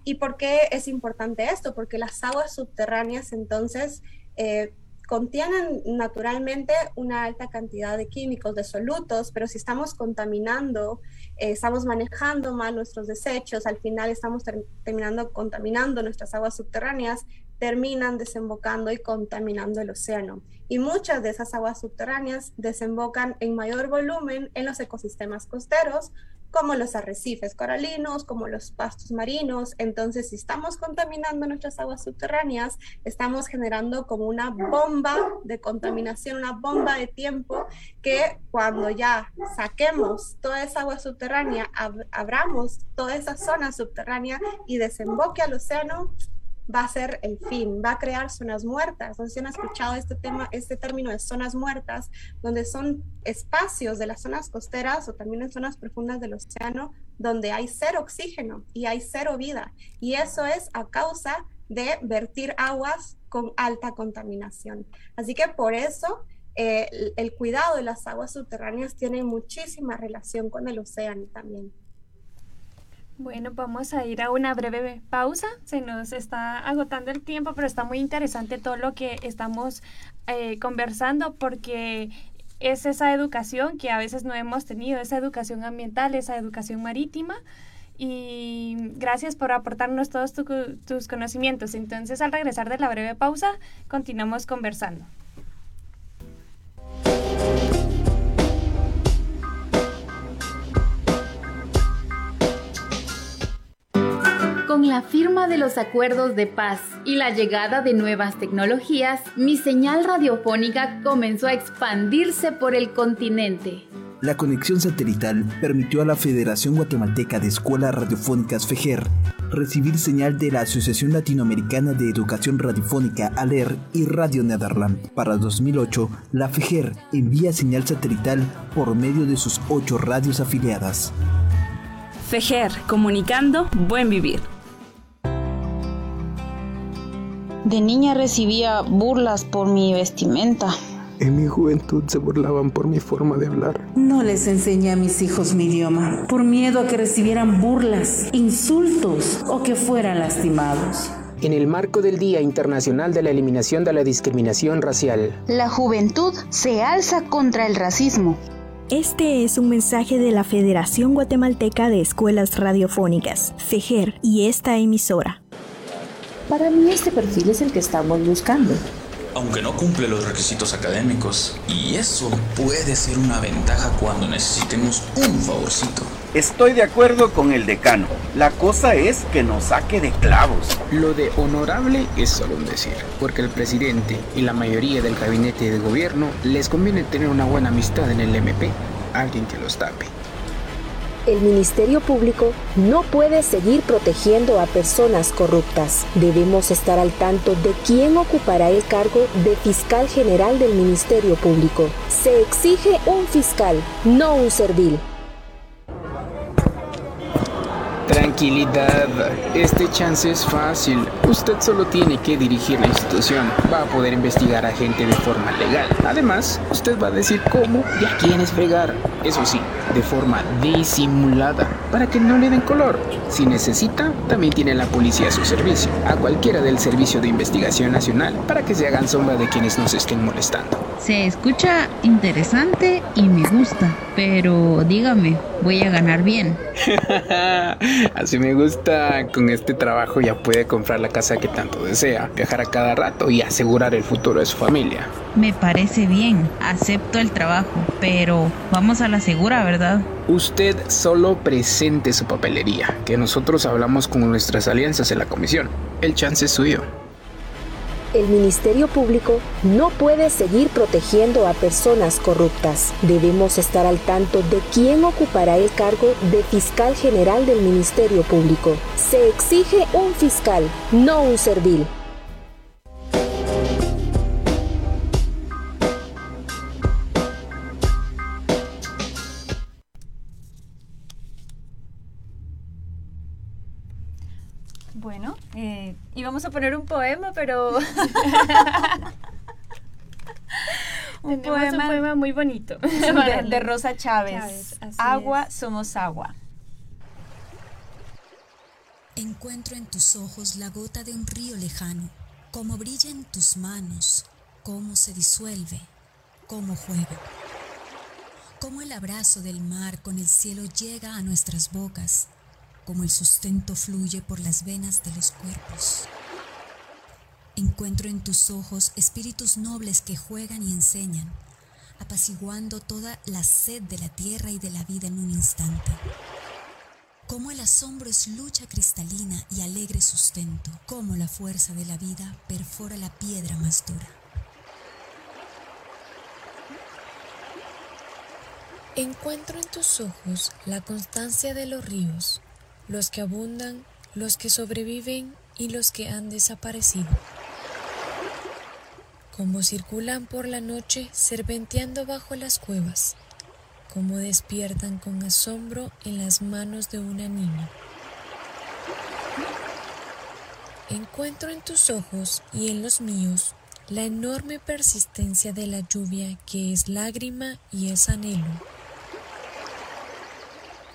¿Y por qué es importante esto? Porque las aguas subterráneas entonces eh, contienen naturalmente una alta cantidad de químicos, de solutos, pero si estamos contaminando, eh, estamos manejando mal nuestros desechos, al final estamos terminando contaminando nuestras aguas subterráneas, terminan desembocando y contaminando el océano. Y muchas de esas aguas subterráneas desembocan en mayor volumen en los ecosistemas costeros, como los arrecifes coralinos, como los pastos marinos. Entonces, si estamos contaminando nuestras aguas subterráneas, estamos generando como una bomba de contaminación, una bomba de tiempo que cuando ya saquemos toda esa agua subterránea, abramos toda esa zona subterránea y desemboque al océano, va a ser el fin, va a crear zonas muertas. No sé si han escuchado este tema, este término de zonas muertas, donde son espacios de las zonas costeras o también en zonas profundas del océano donde hay cero oxígeno y hay cero vida. Y eso es a causa de vertir aguas con alta contaminación. Así que por eso eh, el cuidado de las aguas subterráneas tiene muchísima relación con el océano también. Bueno, vamos a ir a una breve pausa. Se nos está agotando el tiempo, pero está muy interesante todo lo que estamos eh, conversando porque es esa educación que a veces no hemos tenido, esa educación ambiental, esa educación marítima. Y gracias por aportarnos todos tus conocimientos. Entonces, al regresar de la breve pausa, continuamos conversando. La firma de los acuerdos de paz y la llegada de nuevas tecnologías, mi señal radiofónica comenzó a expandirse por el continente. La conexión satelital permitió a la Federación Guatemalteca de Escuelas Radiofónicas FEGER recibir señal de la Asociación Latinoamericana de Educación Radiofónica ALER y Radio Nederland. Para 2008, la FEGER envía señal satelital por medio de sus ocho radios afiliadas. FEGER, comunicando buen vivir. De niña recibía burlas por mi vestimenta. En mi juventud se burlaban por mi forma de hablar. No les enseñé a mis hijos mi idioma, por miedo a que recibieran burlas, insultos o que fueran lastimados. En el marco del Día Internacional de la Eliminación de la Discriminación Racial, la juventud se alza contra el racismo. Este es un mensaje de la Federación Guatemalteca de Escuelas Radiofónicas, FEGER, y esta emisora. Para mí este perfil es el que estamos buscando aunque no cumple los requisitos académicos, y eso puede ser una ventaja cuando necesitemos un favorcito. Estoy de acuerdo con el decano. La cosa es que nos saque de clavos. Lo de honorable es solo un decir, porque el presidente y la mayoría del gabinete de gobierno les conviene tener una buena amistad en el MP, alguien que los tape el Ministerio Público no puede seguir protegiendo a personas corruptas. Debemos estar al tanto de quién ocupará el cargo de fiscal general del Ministerio Público. Se exige un fiscal, no un servil. Tranquilidad, este chance es fácil. Usted solo tiene que dirigir la institución. Va a poder investigar a gente de forma legal. Además, usted va a decir cómo y a quién es fregar. Eso sí, de forma disimulada, para que no le den color. Si necesita, también tiene la policía a su servicio, a cualquiera del Servicio de Investigación Nacional, para que se hagan sombra de quienes nos estén molestando. Se escucha interesante y me gusta, pero dígame, voy a ganar bien. Así me gusta. Con este trabajo ya puede comprar la casa que tanto desea, viajar a cada rato y asegurar el futuro de su familia. Me parece bien, acepto el trabajo, pero vamos a la segura, ¿verdad? Usted solo presente su papelería, que nosotros hablamos con nuestras alianzas en la comisión. El chance es suyo el Ministerio Público no puede seguir protegiendo a personas corruptas. Debemos estar al tanto de quién ocupará el cargo de fiscal general del Ministerio Público. Se exige un fiscal, no un servil. Eh, íbamos a poner un poema, pero... un, poema, muy bonito. De, Rosa Chávez. agua, somos agua. Encuentro en tus ojos la gota de un río lejano, cómo brilla en tus manos, cómo se disuelve, cómo juega. Cómo el abrazo del mar con el cielo llega a nuestras bocas, como el sustento fluye por las venas de los cuerpos. Encuentro en tus ojos espíritus nobles que juegan y enseñan, apaciguando toda la sed de la tierra y de la vida en un instante. Como el asombro es lucha cristalina y alegre sustento, como la fuerza de la vida perfora la piedra más dura. Encuentro en tus ojos la constancia de los ríos, los que abundan, los que sobreviven y los que han desaparecido. Como circulan por la noche serpenteando bajo las cuevas, como despiertan con asombro en las manos de una niña. Encuentro en tus ojos y en los míos la enorme persistencia de la lluvia que es lágrima y es anhelo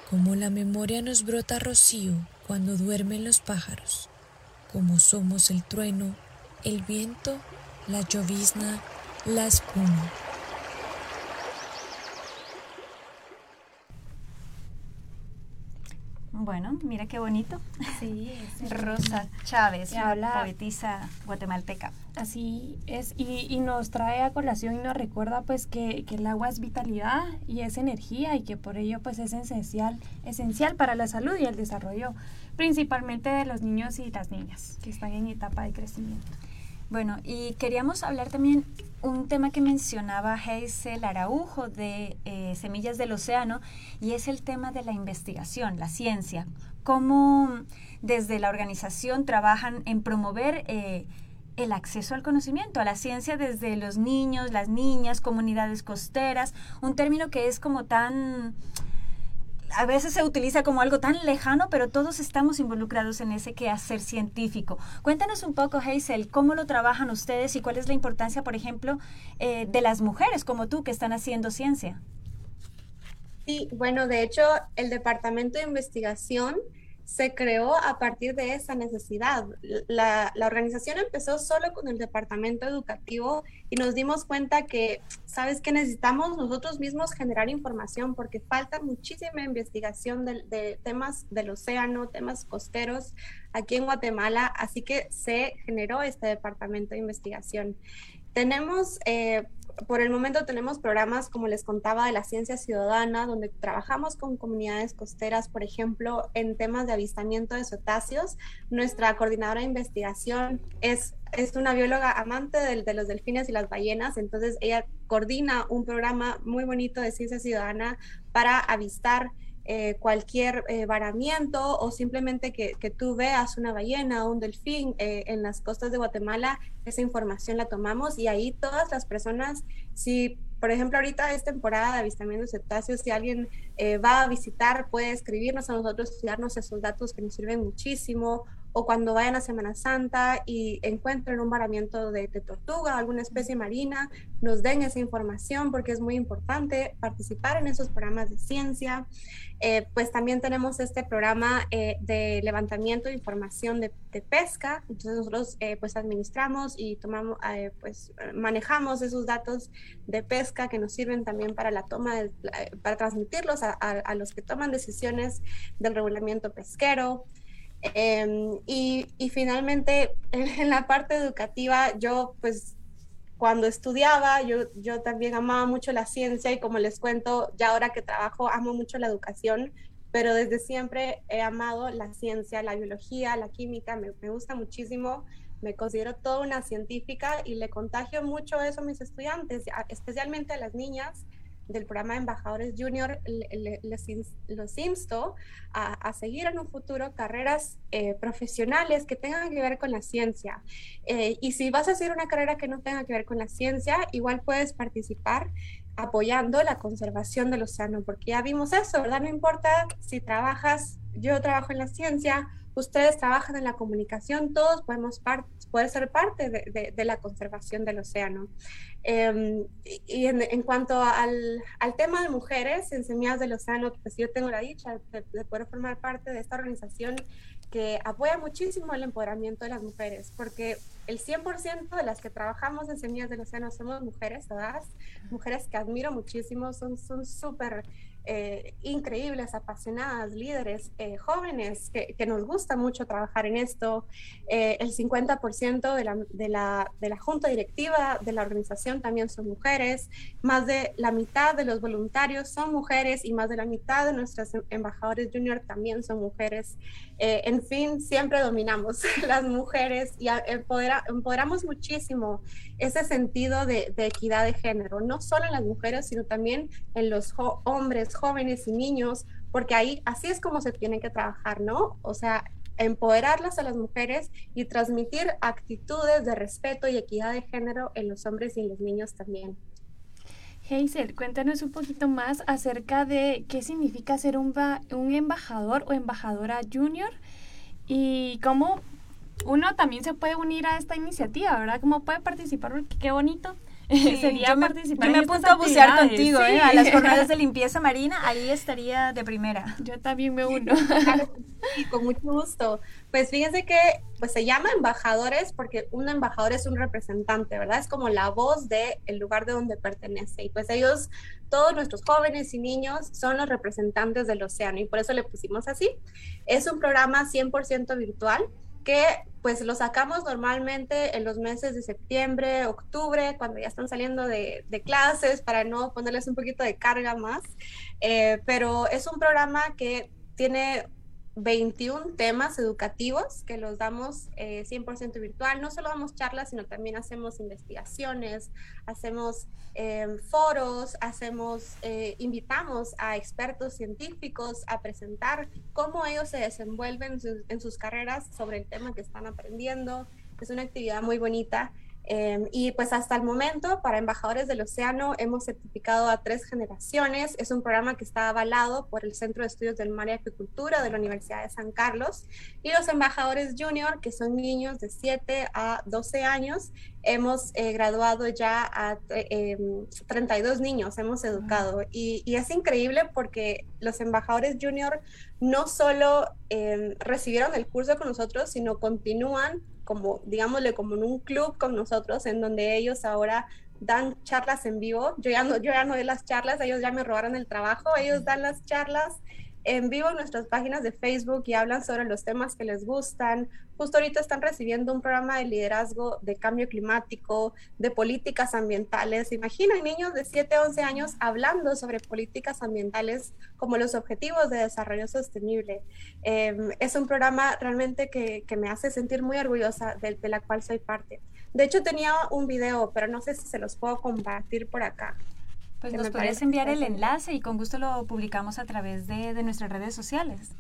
como la memoria nos brota rocío cuando duermen los pájaros, como somos el trueno, el viento, la llovizna, la espuma. Bueno, mira qué bonito. Sí, Rosa Chávez, habla poetisa guatemalteca. Así es, y, nos trae a colación y nos recuerda pues que, el agua es vitalidad y es energía y que por ello pues es esencial, esencial para la salud y el desarrollo, principalmente de los niños y las niñas que están en etapa de crecimiento. Bueno, y queríamos hablar también un tema que mencionaba Hazel Araujo de eh, Semillas del Océano y es el tema de la investigación, la ciencia. Cómo desde la organización trabajan en promover eh, el acceso al conocimiento, a la ciencia desde los niños, las niñas, comunidades costeras, un término que es como tan a veces se utiliza como algo tan lejano, pero todos estamos involucrados en ese quehacer científico. Cuéntanos un poco, Hazel, cómo lo trabajan ustedes y cuál es la importancia, por ejemplo, eh, de las mujeres como tú que están haciendo ciencia. Sí, bueno, de hecho, el Departamento de Investigación se creó a partir de esa necesidad. La, la, organización empezó solo con el departamento educativo y nos dimos cuenta que, ¿sabes qué? Necesitamos nosotros mismos generar información porque falta muchísima investigación de, de temas del océano, temas costeros aquí en Guatemala, así que se generó este departamento de investigación. Tenemos eh, por el momento tenemos programas, como les contaba, de la ciencia ciudadana, donde trabajamos con comunidades costeras, por ejemplo, en temas de avistamiento de cetáceos. Nuestra coordinadora de investigación es, es una bióloga amante de, de los delfines y las ballenas, entonces ella coordina un programa muy bonito de ciencia ciudadana para avistar eh, cualquier eh, varamiento o simplemente que, que, tú veas una ballena o un delfín eh, en las costas de Guatemala, esa información la tomamos y ahí todas las personas, si por ejemplo ahorita es temporada de avistamiento de cetáceos, si alguien va a visitar puede escribirnos a nosotros y darnos esos datos que nos sirven muchísimo o cuando vayan a Semana Santa y encuentren un varamiento de, tortuga, alguna especie marina, nos den esa información porque es muy importante participar en esos programas de ciencia. Eh, pues también tenemos este programa eh, de levantamiento de información de, pesca, entonces nosotros eh, pues administramos y tomamos, pues manejamos esos datos de pesca que nos sirven también para la toma, para transmitirlos a, a los que toman decisiones del regulamiento pesquero. Em, y, y, finalmente, en, la parte educativa, yo pues cuando estudiaba, yo, yo también amaba mucho la ciencia y como les cuento, ya ahora que trabajo, amo mucho la educación, pero desde siempre he amado la ciencia, la biología, la química, me, me gusta muchísimo, me considero toda una científica y le contagio mucho eso a mis estudiantes, especialmente a las niñas del programa de Embajadores Junior, les, los insto a, seguir en un futuro carreras eh, profesionales que tengan que ver con la ciencia. Eh, y si vas a hacer una carrera que no tenga que ver con la ciencia, igual puedes participar apoyando la conservación del océano, porque ya vimos eso, ¿verdad? No importa si trabajas, yo trabajo en la ciencia, ustedes trabajan en la comunicación, todos podemos ser parte de, la conservación del océano. Em, y en, cuanto al, tema de mujeres en Semillas del Océano, pues yo tengo la dicha de, de, poder formar parte de esta organización que apoya muchísimo el empoderamiento de las mujeres, porque el 100% de las que trabajamos en Semillas del Océano somos mujeres, todas, mujeres que admiro muchísimo, son súper eh, increíbles, apasionadas, líderes, eh, jóvenes, que, que, nos gusta mucho trabajar en esto. Eh, el 50% de la, de, la, de la junta directiva de la organización también son mujeres, más de la mitad de los voluntarios son mujeres y más de la mitad de nuestros embajadores junior también son mujeres. en fin, siempre dominamos las mujeres y empodera, empoderamos muchísimo ese sentido de, de, equidad de género, no solo en las mujeres, sino también en los hombres, jóvenes y niños, porque ahí así es como se tiene que trabajar, ¿no? O sea, empoderarlas a las mujeres y transmitir actitudes de respeto y equidad de género en los hombres y en los niños también. Hazel, cuéntanos un poquito más acerca de qué significa ser un, un embajador o embajadora junior y cómo uno también se puede unir a esta iniciativa, ¿verdad? ¿Cómo puede participar? Qué bonito sería yo participar. Me, yo me apunto a bucear contigo, ¿eh? A las jornadas de limpieza marina, ahí estaría de primera. Yo también me uno. Sí, con mucho gusto. Pues fíjense que pues se llama embajadores porque un embajador es un representante, ¿verdad? Es como la voz del el lugar de donde pertenece. Y pues ellos, todos nuestros jóvenes y niños, son los representantes del océano y por eso le pusimos así. Es un programa 100% virtual que pues lo sacamos normalmente en los meses de septiembre, octubre, cuando ya están saliendo de, clases para no ponerles un poquito de carga más. Eh, pero es un programa que tiene 21 temas educativos que los damos 100% eh, virtual. No solo damos charlas, sino también hacemos investigaciones, hacemos em, foros, hacemos, eh, invitamos a expertos científicos a presentar cómo ellos se desenvuelven en sus carreras sobre el tema que están aprendiendo. Es una actividad muy bonita Em, y pues hasta el momento, para embajadores del océano, hemos certificado a tres generaciones. Es un programa que está avalado por el Centro de Estudios del Mar y Acuicultura de la Universidad de San Carlos. Y los embajadores junior, que son niños de 7 a 12 años, hemos eh, graduado ya a 32 em, niños, hemos educado. Y, y, es increíble porque los embajadores junior no solo em, recibieron el curso con nosotros, sino continúan como, digámosle, como en un club con nosotros, en donde ellos ahora dan charlas en vivo. Yo ya no, yo ya no doy las charlas, ellos ya me robaron el trabajo, ellos dan las charlas en vivo en nuestras páginas de Facebook y hablan sobre los temas que les gustan. Justo ahorita están recibiendo un programa de liderazgo de cambio climático, de políticas ambientales. Imaginen niños de 7 a 11 años hablando sobre políticas ambientales como los objetivos de desarrollo sostenible. Em, es un programa realmente que, que, me hace sentir muy orgullosa de, de la cual soy parte. De hecho, tenía un video, pero no sé si se los puedo compartir por acá. Pues nos puedes enviar el enlace y con gusto lo publicamos a través de, de, nuestras redes sociales.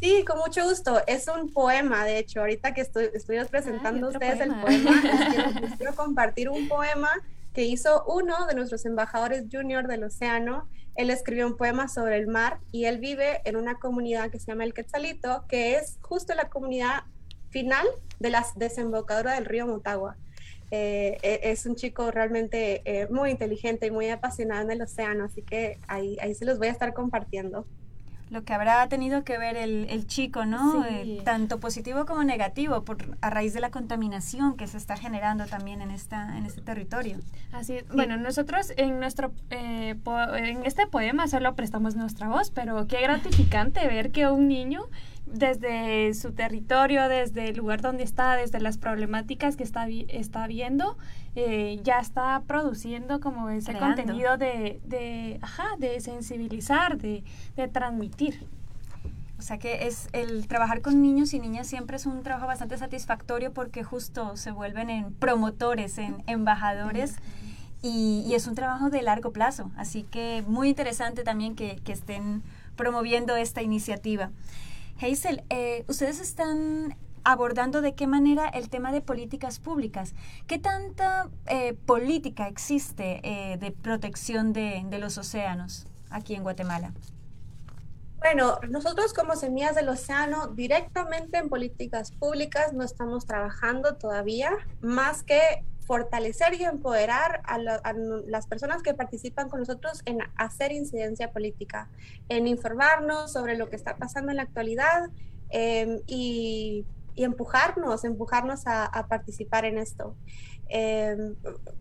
Sí, con mucho gusto. Es un poema, de hecho, ahorita que estoy, estuvimos presentando a ustedes el poema, les quiero compartir un poema que hizo uno de nuestros embajadores junior del océano. Él escribió un poema sobre el mar y él vive en una comunidad que se llama El Quetzalito, que es justo la comunidad final de la desembocadura del río Motagua. Eh, e, es un chico realmente eh, muy inteligente y muy apasionado en el océano, así que ahí, ahí se los voy a estar compartiendo. Lo que habrá tenido que ver el, el chico, ¿no? Eh, tanto positivo como negativo, por, a raíz de la contaminación que se está generando también en, esta, en este territorio. Así Bueno, nosotros en, nuestro, en este poema solo prestamos nuestra voz, pero qué gratificante ver que un niño desde su territorio, desde el lugar donde está, desde las problemáticas que está, está viendo, eh, ya está produciendo como ese contenido de, de, ajá, de sensibilizar, de, de transmitir. O sea que es el trabajar con niños y niñas siempre es un trabajo bastante satisfactorio porque justo se vuelven en promotores, en embajadores. Y, y, es un trabajo de largo plazo, así que muy interesante también que, que estén promoviendo esta iniciativa. Hazel, eh, ustedes están abordando de qué manera el tema de políticas públicas. ¿Qué tanta eh, política existe eh, de protección de, de, los océanos aquí en Guatemala? Bueno, nosotros como Semillas del Océano directamente en políticas públicas no estamos trabajando todavía, más que fortalecer y empoderar a, las personas que participan con nosotros en hacer incidencia política, en informarnos sobre lo que está pasando en la actualidad em, y, empujarnos, empujarnos a, participar en esto. Em,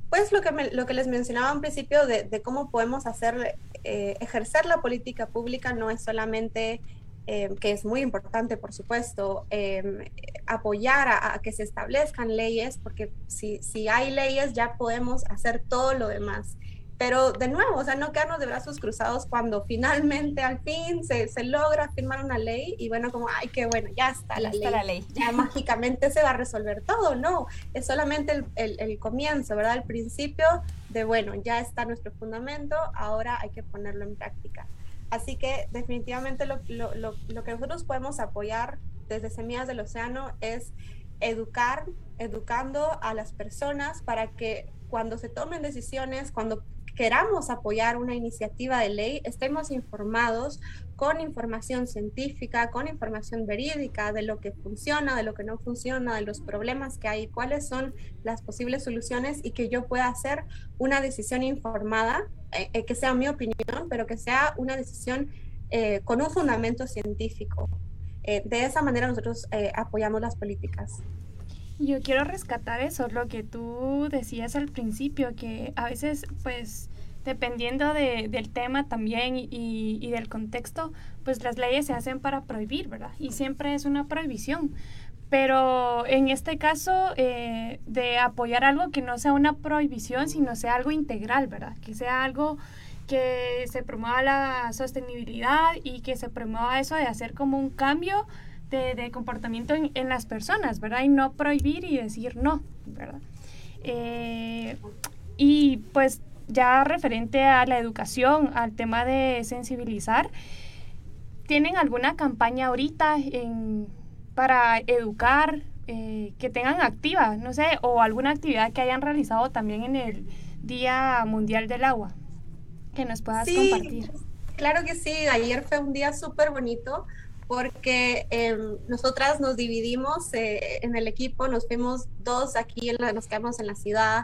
pues lo que, lo que les mencionaba al principio de, cómo podemos hacer, eh, ejercer la política pública no es solamente Em, que es muy importante, por supuesto, em, apoyar a, que se establezcan leyes, porque si, si hay leyes ya podemos hacer todo lo demás. Pero de nuevo, o sea, no quedarnos de brazos cruzados cuando finalmente al fin se, se logra firmar una ley y bueno, como, ay, qué bueno, ya está, la, ley, la ley. Ya mágicamente se va a resolver todo, no, es solamente el, el, el comienzo, ¿verdad? El principio de, bueno, ya está nuestro fundamento, ahora hay que ponerlo en práctica. Así que definitivamente lo, que nosotros podemos apoyar desde Semillas del Océano es educar, educando a las personas para que cuando se tomen decisiones, cuando queramos apoyar una iniciativa de ley, estemos informados con información científica, con información verídica de lo que funciona, de lo que no funciona, de los problemas que hay, cuáles son las posibles soluciones y que yo pueda hacer una decisión informada, eh, eh, que sea mi opinión, pero que sea una decisión eh, con un fundamento científico. de esa manera nosotros apoyamos las políticas. Yo quiero rescatar eso, lo que tú decías al principio, que a veces, pues, dependiendo de, del tema también y, y, del contexto, pues las leyes se hacen para prohibir, ¿verdad? Y siempre es una prohibición. Pero en este caso, eh, de apoyar algo que no sea una prohibición, sino sea algo integral, ¿verdad? Que sea algo que se promueva la sostenibilidad y que se promueva eso de hacer como un cambio de, comportamiento en, las personas, ¿verdad? Y no prohibir y decir no, ¿verdad? Eh, y pues ya referente a la educación, al tema de sensibilizar, ¿tienen alguna campaña ahorita en, para educar eh, que tengan activa, no sé, o alguna actividad que hayan realizado también en el Día Mundial del Agua, que nos puedas compartir. Claro que sí, ayer fue un día súper bonito porque em, nosotras nos dividimos eh, en el equipo, nos fuimos dos aquí, en nos quedamos en la ciudad,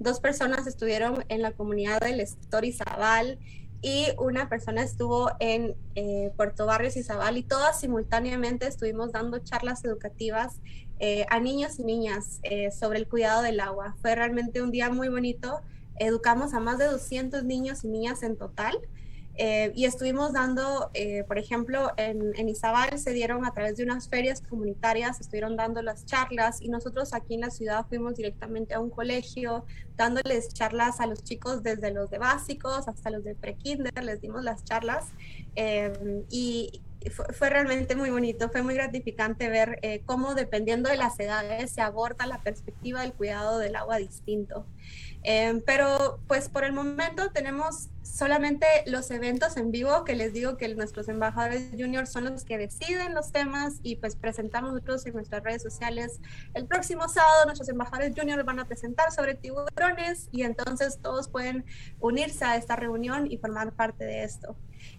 dos personas estuvieron en la comunidad del Zabal y una persona estuvo en eh, Puerto Barrios y Zabal y todas simultáneamente estuvimos dando charlas educativas eh, a niños y niñas eh, sobre el cuidado del agua. Fue realmente un día muy bonito. Educamos a más de 200 niños y niñas en total. Eh, y estuvimos dando, por ejemplo, en, en, Izabal se dieron a través de unas ferias comunitarias, estuvieron dando las charlas y nosotros aquí en la ciudad fuimos directamente a un colegio dándoles charlas a los chicos desde los de básicos hasta los de prekinder, les dimos las charlas y, fue, realmente muy bonito, fue muy gratificante ver eh, cómo dependiendo de las edades se aborda la perspectiva del cuidado del agua distinto. Em, pero pues por el momento tenemos solamente los eventos en vivo que les digo que nuestros embajadores juniors son los que deciden los temas y pues presentamos nosotros en nuestras redes sociales. El próximo sábado nuestros embajadores juniors van a presentar sobre tiburones y entonces todos pueden unirse a esta reunión y formar parte de esto.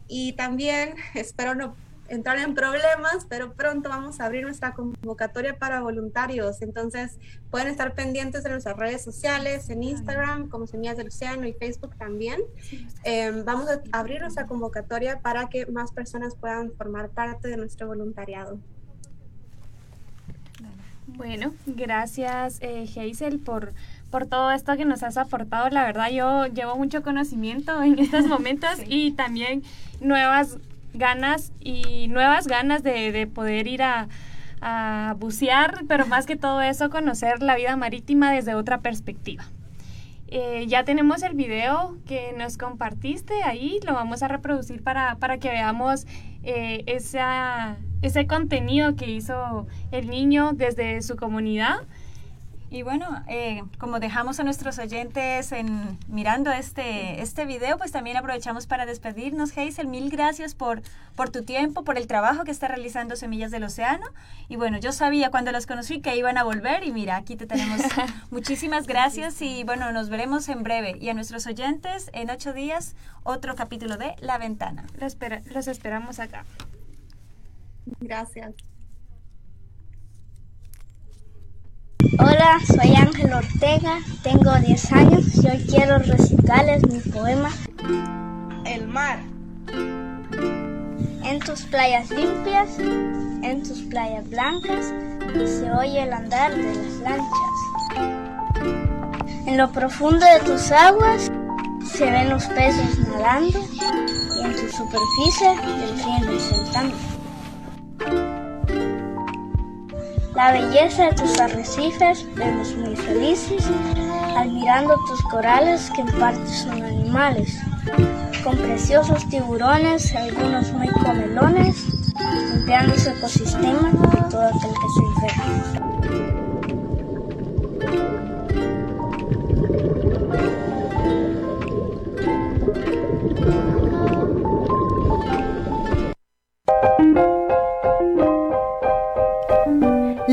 Y también espero no entrar en problemas, pero pronto vamos a abrir nuestra convocatoria para voluntarios. Entonces pueden estar pendientes de nuestras redes sociales, en Instagram como Semillas del Océano y Facebook también. Em, vamos a abrir nuestra convocatoria para que más personas puedan formar parte de nuestro voluntariado. Bueno, gracias eh, Hazel por, por todo esto que nos has aportado. La verdad yo llevo mucho conocimiento en estos momentos y también nuevas ganas y nuevas ganas de, poder ir a, bucear, pero más que todo eso, conocer la vida marítima desde otra perspectiva. Eh, ya tenemos el video que nos compartiste ahí, lo vamos a reproducir para, que veamos eh, ese contenido que hizo el niño desde su comunidad. Y bueno, eh, como dejamos a nuestros oyentes en, mirando este, este video, pues también aprovechamos para despedirnos. Hazel, mil gracias por, por tu tiempo, por el trabajo que está realizando Semillas del Océano. Y bueno, yo sabía cuando los conocí que iban a volver y mira, aquí te tenemos. Muchísimas gracias y bueno, nos veremos en breve. Y a nuestros oyentes, en ocho días, otro capítulo de La Ventana. Los, los esperamos acá. Gracias. Hola, soy Ángel Ortega, tengo 10 años y hoy quiero recitarles mi poema El mar. En tus playas limpias, en tus playas blancas, se oye el andar de las lanchas. En lo profundo de tus aguas se ven los peces nadando y en tu superficie delfines saltando la belleza de tus arrecifes, vemos muy felices, admirando tus corales que en parte son animales, con preciosos tiburones, algunos muy comelones, limpiando su ecosistema de todo aquel que se enferma.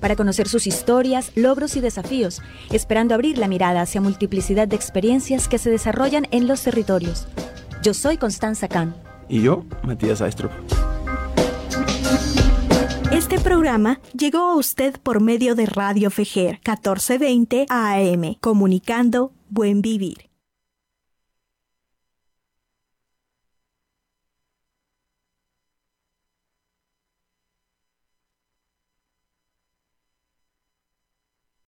para conocer sus historias, logros y desafíos, esperando abrir la mirada hacia multiplicidad de experiencias que se desarrollan en los territorios. Yo soy Constanza Kahn. Y yo, Matías Aistrup. Este programa llegó a usted por medio de Radio Fejer 1420 AM, comunicando Buen Vivir.